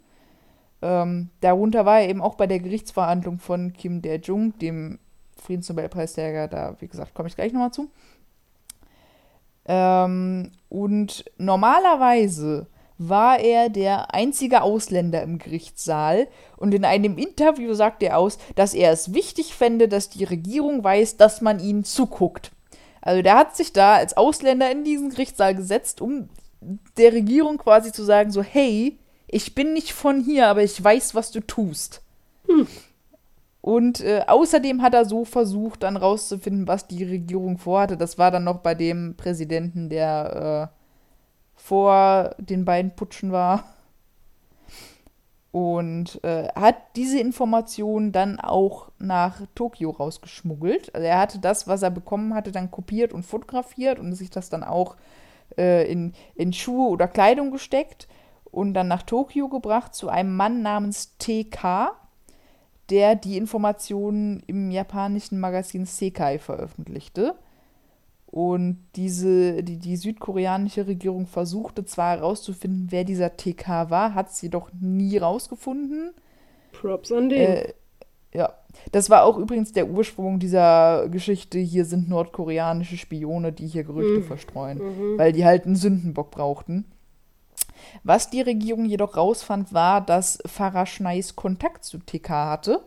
Ähm, darunter war er eben auch bei der Gerichtsverhandlung von Kim Dae-jung, dem Friedensnobelpreisträger. Da, wie gesagt, komme ich gleich nochmal zu. Ähm, und normalerweise war er der einzige Ausländer im Gerichtssaal und in einem Interview sagt er aus, dass er es wichtig fände, dass die Regierung weiß, dass man ihnen zuguckt. Also der hat sich da als Ausländer in diesen Gerichtssaal gesetzt, um der Regierung quasi zu sagen, so hey, ich bin nicht von hier, aber ich weiß, was du tust. Hm. Und äh, außerdem hat er so versucht, dann rauszufinden, was die Regierung vorhatte. Das war dann noch bei dem Präsidenten, der äh, vor den beiden Putschen war. Und äh, hat diese Informationen dann auch nach Tokio rausgeschmuggelt. Also er hatte das, was er bekommen hatte, dann kopiert und fotografiert und sich das dann auch äh, in, in Schuhe oder Kleidung gesteckt und dann nach Tokio gebracht zu einem Mann namens TK, der die Informationen im japanischen Magazin Sekai veröffentlichte. Und diese, die, die südkoreanische Regierung versuchte zwar herauszufinden, wer dieser TK war, hat sie doch nie rausgefunden. Props an den. Äh, ja, das war auch übrigens der Ursprung dieser Geschichte. Hier sind nordkoreanische Spione, die hier Gerüchte Mhm. verstreuen, Mhm. weil die halt einen Sündenbock brauchten. Was die Regierung jedoch rausfand, war, dass Farah Schneis Kontakt zu TK hatte.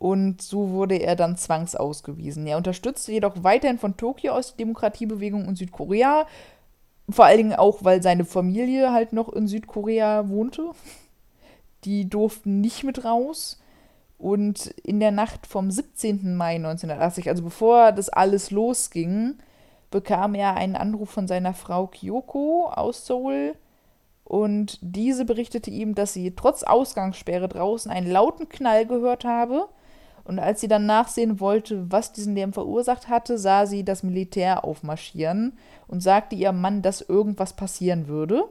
Und so wurde er dann zwangsausgewiesen. Er unterstützte jedoch weiterhin von Tokio aus die Demokratiebewegung in Südkorea. Vor allen Dingen auch, weil seine Familie halt noch in Südkorea wohnte. Die durften nicht mit raus. Und in der Nacht vom 17. Mai 1980, also bevor das alles losging, bekam er einen Anruf von seiner Frau Kyoko aus Seoul. Und diese berichtete ihm, dass sie trotz Ausgangssperre draußen einen lauten Knall gehört habe. Und als sie dann nachsehen wollte, was diesen Lärm verursacht hatte, sah sie das Militär aufmarschieren und sagte ihrem Mann, dass irgendwas passieren würde.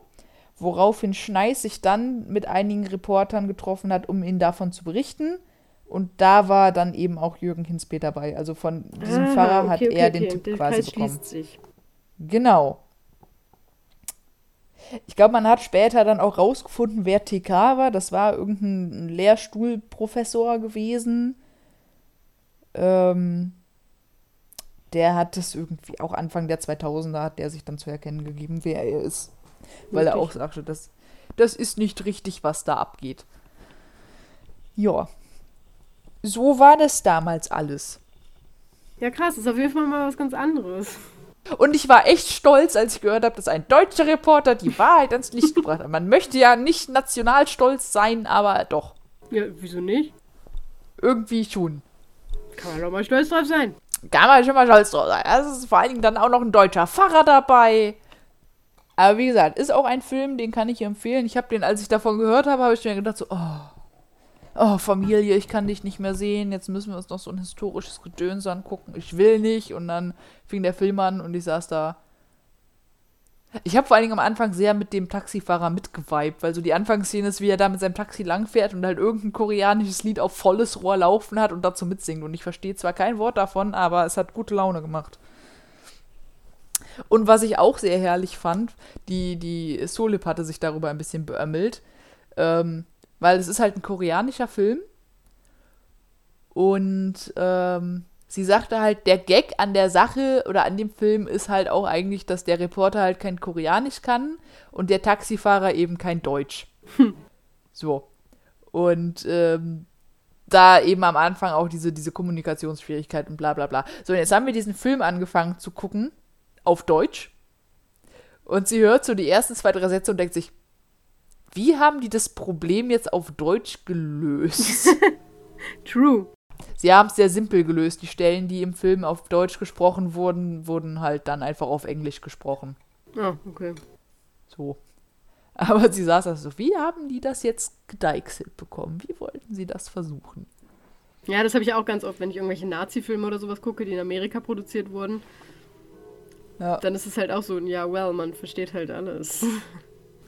Woraufhin Schneis sich dann mit einigen Reportern getroffen hat, um ihnen davon zu berichten. Und da war dann eben auch Jürgen Hinspe dabei. Also von diesem Ah, Pfarrer hat okay, okay, er okay. den Tipp Der quasi Kreis bekommen. sich. Genau. Ich glaube, man hat später dann auch rausgefunden, wer TK war. Das war irgendein Lehrstuhlprofessor gewesen. Ähm, der hat das irgendwie auch Anfang der 2000er hat der sich dann zu erkennen gegeben, wer er ist. Weil er auch sagte, das, das ist nicht richtig, was da abgeht. Ja. So war das damals alles. Ja, krass, ist auf jeden Fall mal was ganz anderes. Und ich war echt stolz, als ich gehört habe, dass ein deutscher Reporter die Wahrheit ans Licht gebracht hat. Man möchte ja nicht national stolz sein, aber doch. Ja, wieso nicht? Irgendwie schon. Kann man doch mal stolz drauf sein. Kann man schon mal stolz drauf sein. Es ist vor allen Dingen dann auch noch ein deutscher Pfarrer dabei. Aber wie gesagt, ist auch ein Film, den kann ich empfehlen. Ich habe den, als ich davon gehört habe, habe ich mir gedacht so, oh, oh, Familie, ich kann dich nicht mehr sehen. Jetzt müssen wir uns noch so ein historisches Gedöns angucken. Ich will nicht. Und dann fing der Film an und ich saß da. Ich habe vor allen Dingen am Anfang sehr mit dem Taxifahrer mitgeweibt, weil so die Anfangsszene ist, wie er da mit seinem Taxi langfährt und halt irgendein koreanisches Lied auf volles Rohr laufen hat und dazu mitsingt. Und ich verstehe zwar kein Wort davon, aber es hat gute Laune gemacht. Und was ich auch sehr herrlich fand, die, die Solip hatte sich darüber ein bisschen beömmelt, ähm, weil es ist halt ein koreanischer Film. Und ähm, sie sagte halt, der Gag an der Sache oder an dem Film ist halt auch eigentlich, dass der Reporter halt kein Koreanisch kann und der Taxifahrer eben kein Deutsch. <laughs> So. Und ähm, da eben am Anfang auch diese, diese Kommunikationsschwierigkeit und bla bla bla. So, und jetzt haben wir diesen Film angefangen zu gucken auf Deutsch. Und sie hört so die ersten zwei, drei Sätze und denkt sich, wie haben die das Problem jetzt auf Deutsch gelöst? <laughs> True. Sie haben es sehr simpel gelöst. Die Stellen, die im Film auf Deutsch gesprochen wurden, wurden halt dann einfach auf Englisch gesprochen. Ah, okay. So. <laughs> Aber sie saß da so, wie haben die das jetzt gedeichselt bekommen? Wie wollten sie das versuchen? Ja, das habe ich auch ganz oft, wenn ich irgendwelche Nazi-Filme oder sowas gucke, die in Amerika produziert wurden. Ja. Dann ist es halt auch so, ja, well, man versteht halt alles.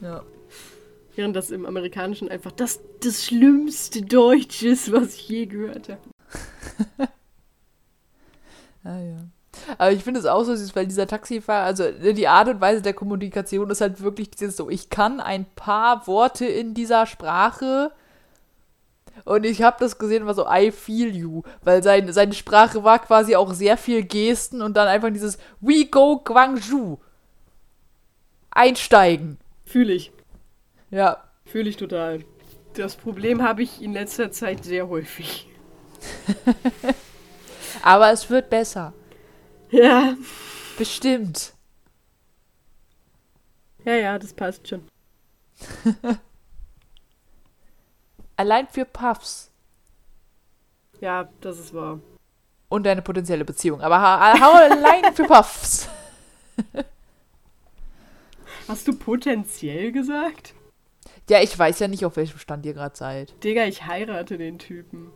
Ja. Während das im Amerikanischen einfach das, das schlimmste Deutsch ist, was ich je gehört habe. <laughs> Ah, ja. Aber ich finde es auch so süß, weil dieser Taxifahrer, also die Art und Weise der Kommunikation ist halt wirklich dieses so, ich kann ein paar Worte in dieser Sprache und ich habe das gesehen, war so, I feel you, weil sein, seine Sprache war quasi auch sehr viel Gesten und dann einfach dieses We go Guangzhou. Einsteigen. Fühle ich. Ja. Fühle ich total. Das Problem habe ich in letzter Zeit sehr häufig. <laughs> Aber es wird besser. Ja. Bestimmt. Ja, ja, das passt schon. <laughs> Allein für Puffs. Ja, das ist wahr. Und deine potenzielle Beziehung. Aber ha hau allein für Puffs. <laughs> Hast du potenziell gesagt? Ja, ich weiß ja nicht, auf welchem Stand ihr gerade seid. Digga, ich heirate den Typen.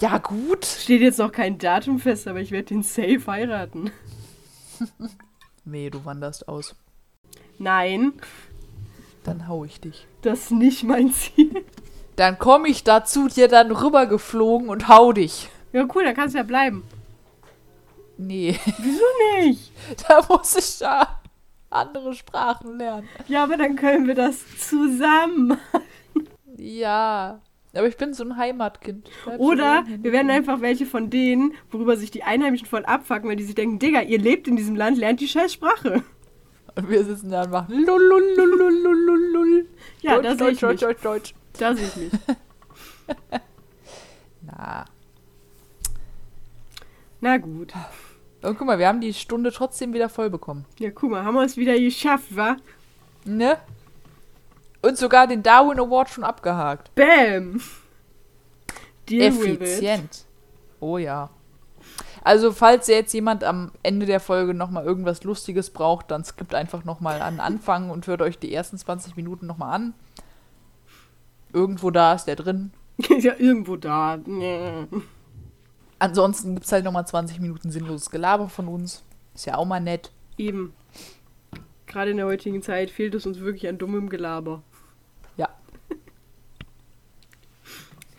Ja, gut. Steht jetzt noch kein Datum fest, aber ich werde den safe heiraten. Nee, du wanderst aus. Nein, Dann hau ich dich. das ist nicht mein Ziel. Dann komme ich dazu dir dann rübergeflogen und hau dich. Ja, cool, dann kannst du ja bleiben. Nee, <laughs> Wieso nicht? da muss ich ja andere Sprachen lernen. Ja, aber dann können wir das zusammen. Ja, aber ich bin so ein Heimatkind. Oder wir werden einfach welche von denen, worüber sich die Einheimischen voll abfacken, weil die sich denken, Digga, ihr lebt in diesem Land, lernt die scheiß Sprache. Und wir sitzen da und machen lululululululul. <laughs> Ja, Deutsch, da sehe ich Deutsch. Deutsch, Deutsch, Deutsch. Da sehe ich mich. <laughs> Na. Na gut. Und guck mal, wir haben die Stunde trotzdem wieder voll bekommen. Ja, guck mal, haben wir es wieder geschafft, wa? Ne? Und sogar den Darwin Award schon abgehakt. Bam! Deal. Effizient. Oh ja. Also, falls jetzt jemand am Ende der Folge nochmal irgendwas Lustiges braucht, dann skippt einfach nochmal an den Anfang und hört euch die ersten 20 Minuten nochmal an. Irgendwo da ist der drin. Ist <laughs> ja irgendwo da. Nee. Ansonsten gibt es halt nochmal 20 Minuten sinnloses Gelaber von uns. Ist ja auch mal nett. Eben. Gerade in der heutigen Zeit fehlt es uns wirklich an dummem Gelaber.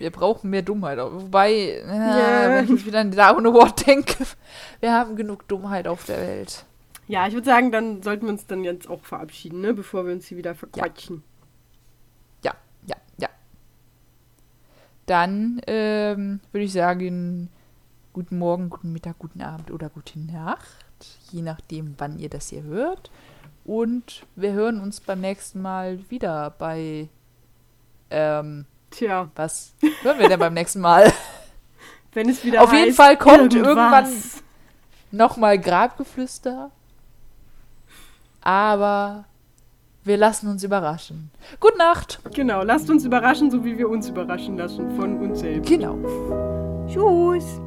Wir brauchen mehr Dummheit. Wobei, äh, Ja. wenn ich wieder an Darwin Award denke, <laughs> wir haben genug Dummheit auf der Welt. Ja, ich würde sagen, dann sollten wir uns dann jetzt auch verabschieden, ne? Bevor wir uns hier wieder verquatschen. Ja, ja, ja. Dann ähm, würde ich sagen, guten Morgen, guten Mittag, guten Abend oder gute Nacht. Je nachdem, wann ihr das hier hört. Und wir hören uns beim nächsten Mal wieder bei. Ähm, Tja, was hören wir denn beim nächsten Mal? <laughs> wenn es wieder Auf jeden heißt, Fall kommt irgendwas. Nochmal Grabgeflüster. Aber wir lassen uns überraschen. Gute Nacht. Genau, lasst uns überraschen, so wie wir uns überraschen lassen von uns selbst. Genau. Tschüss.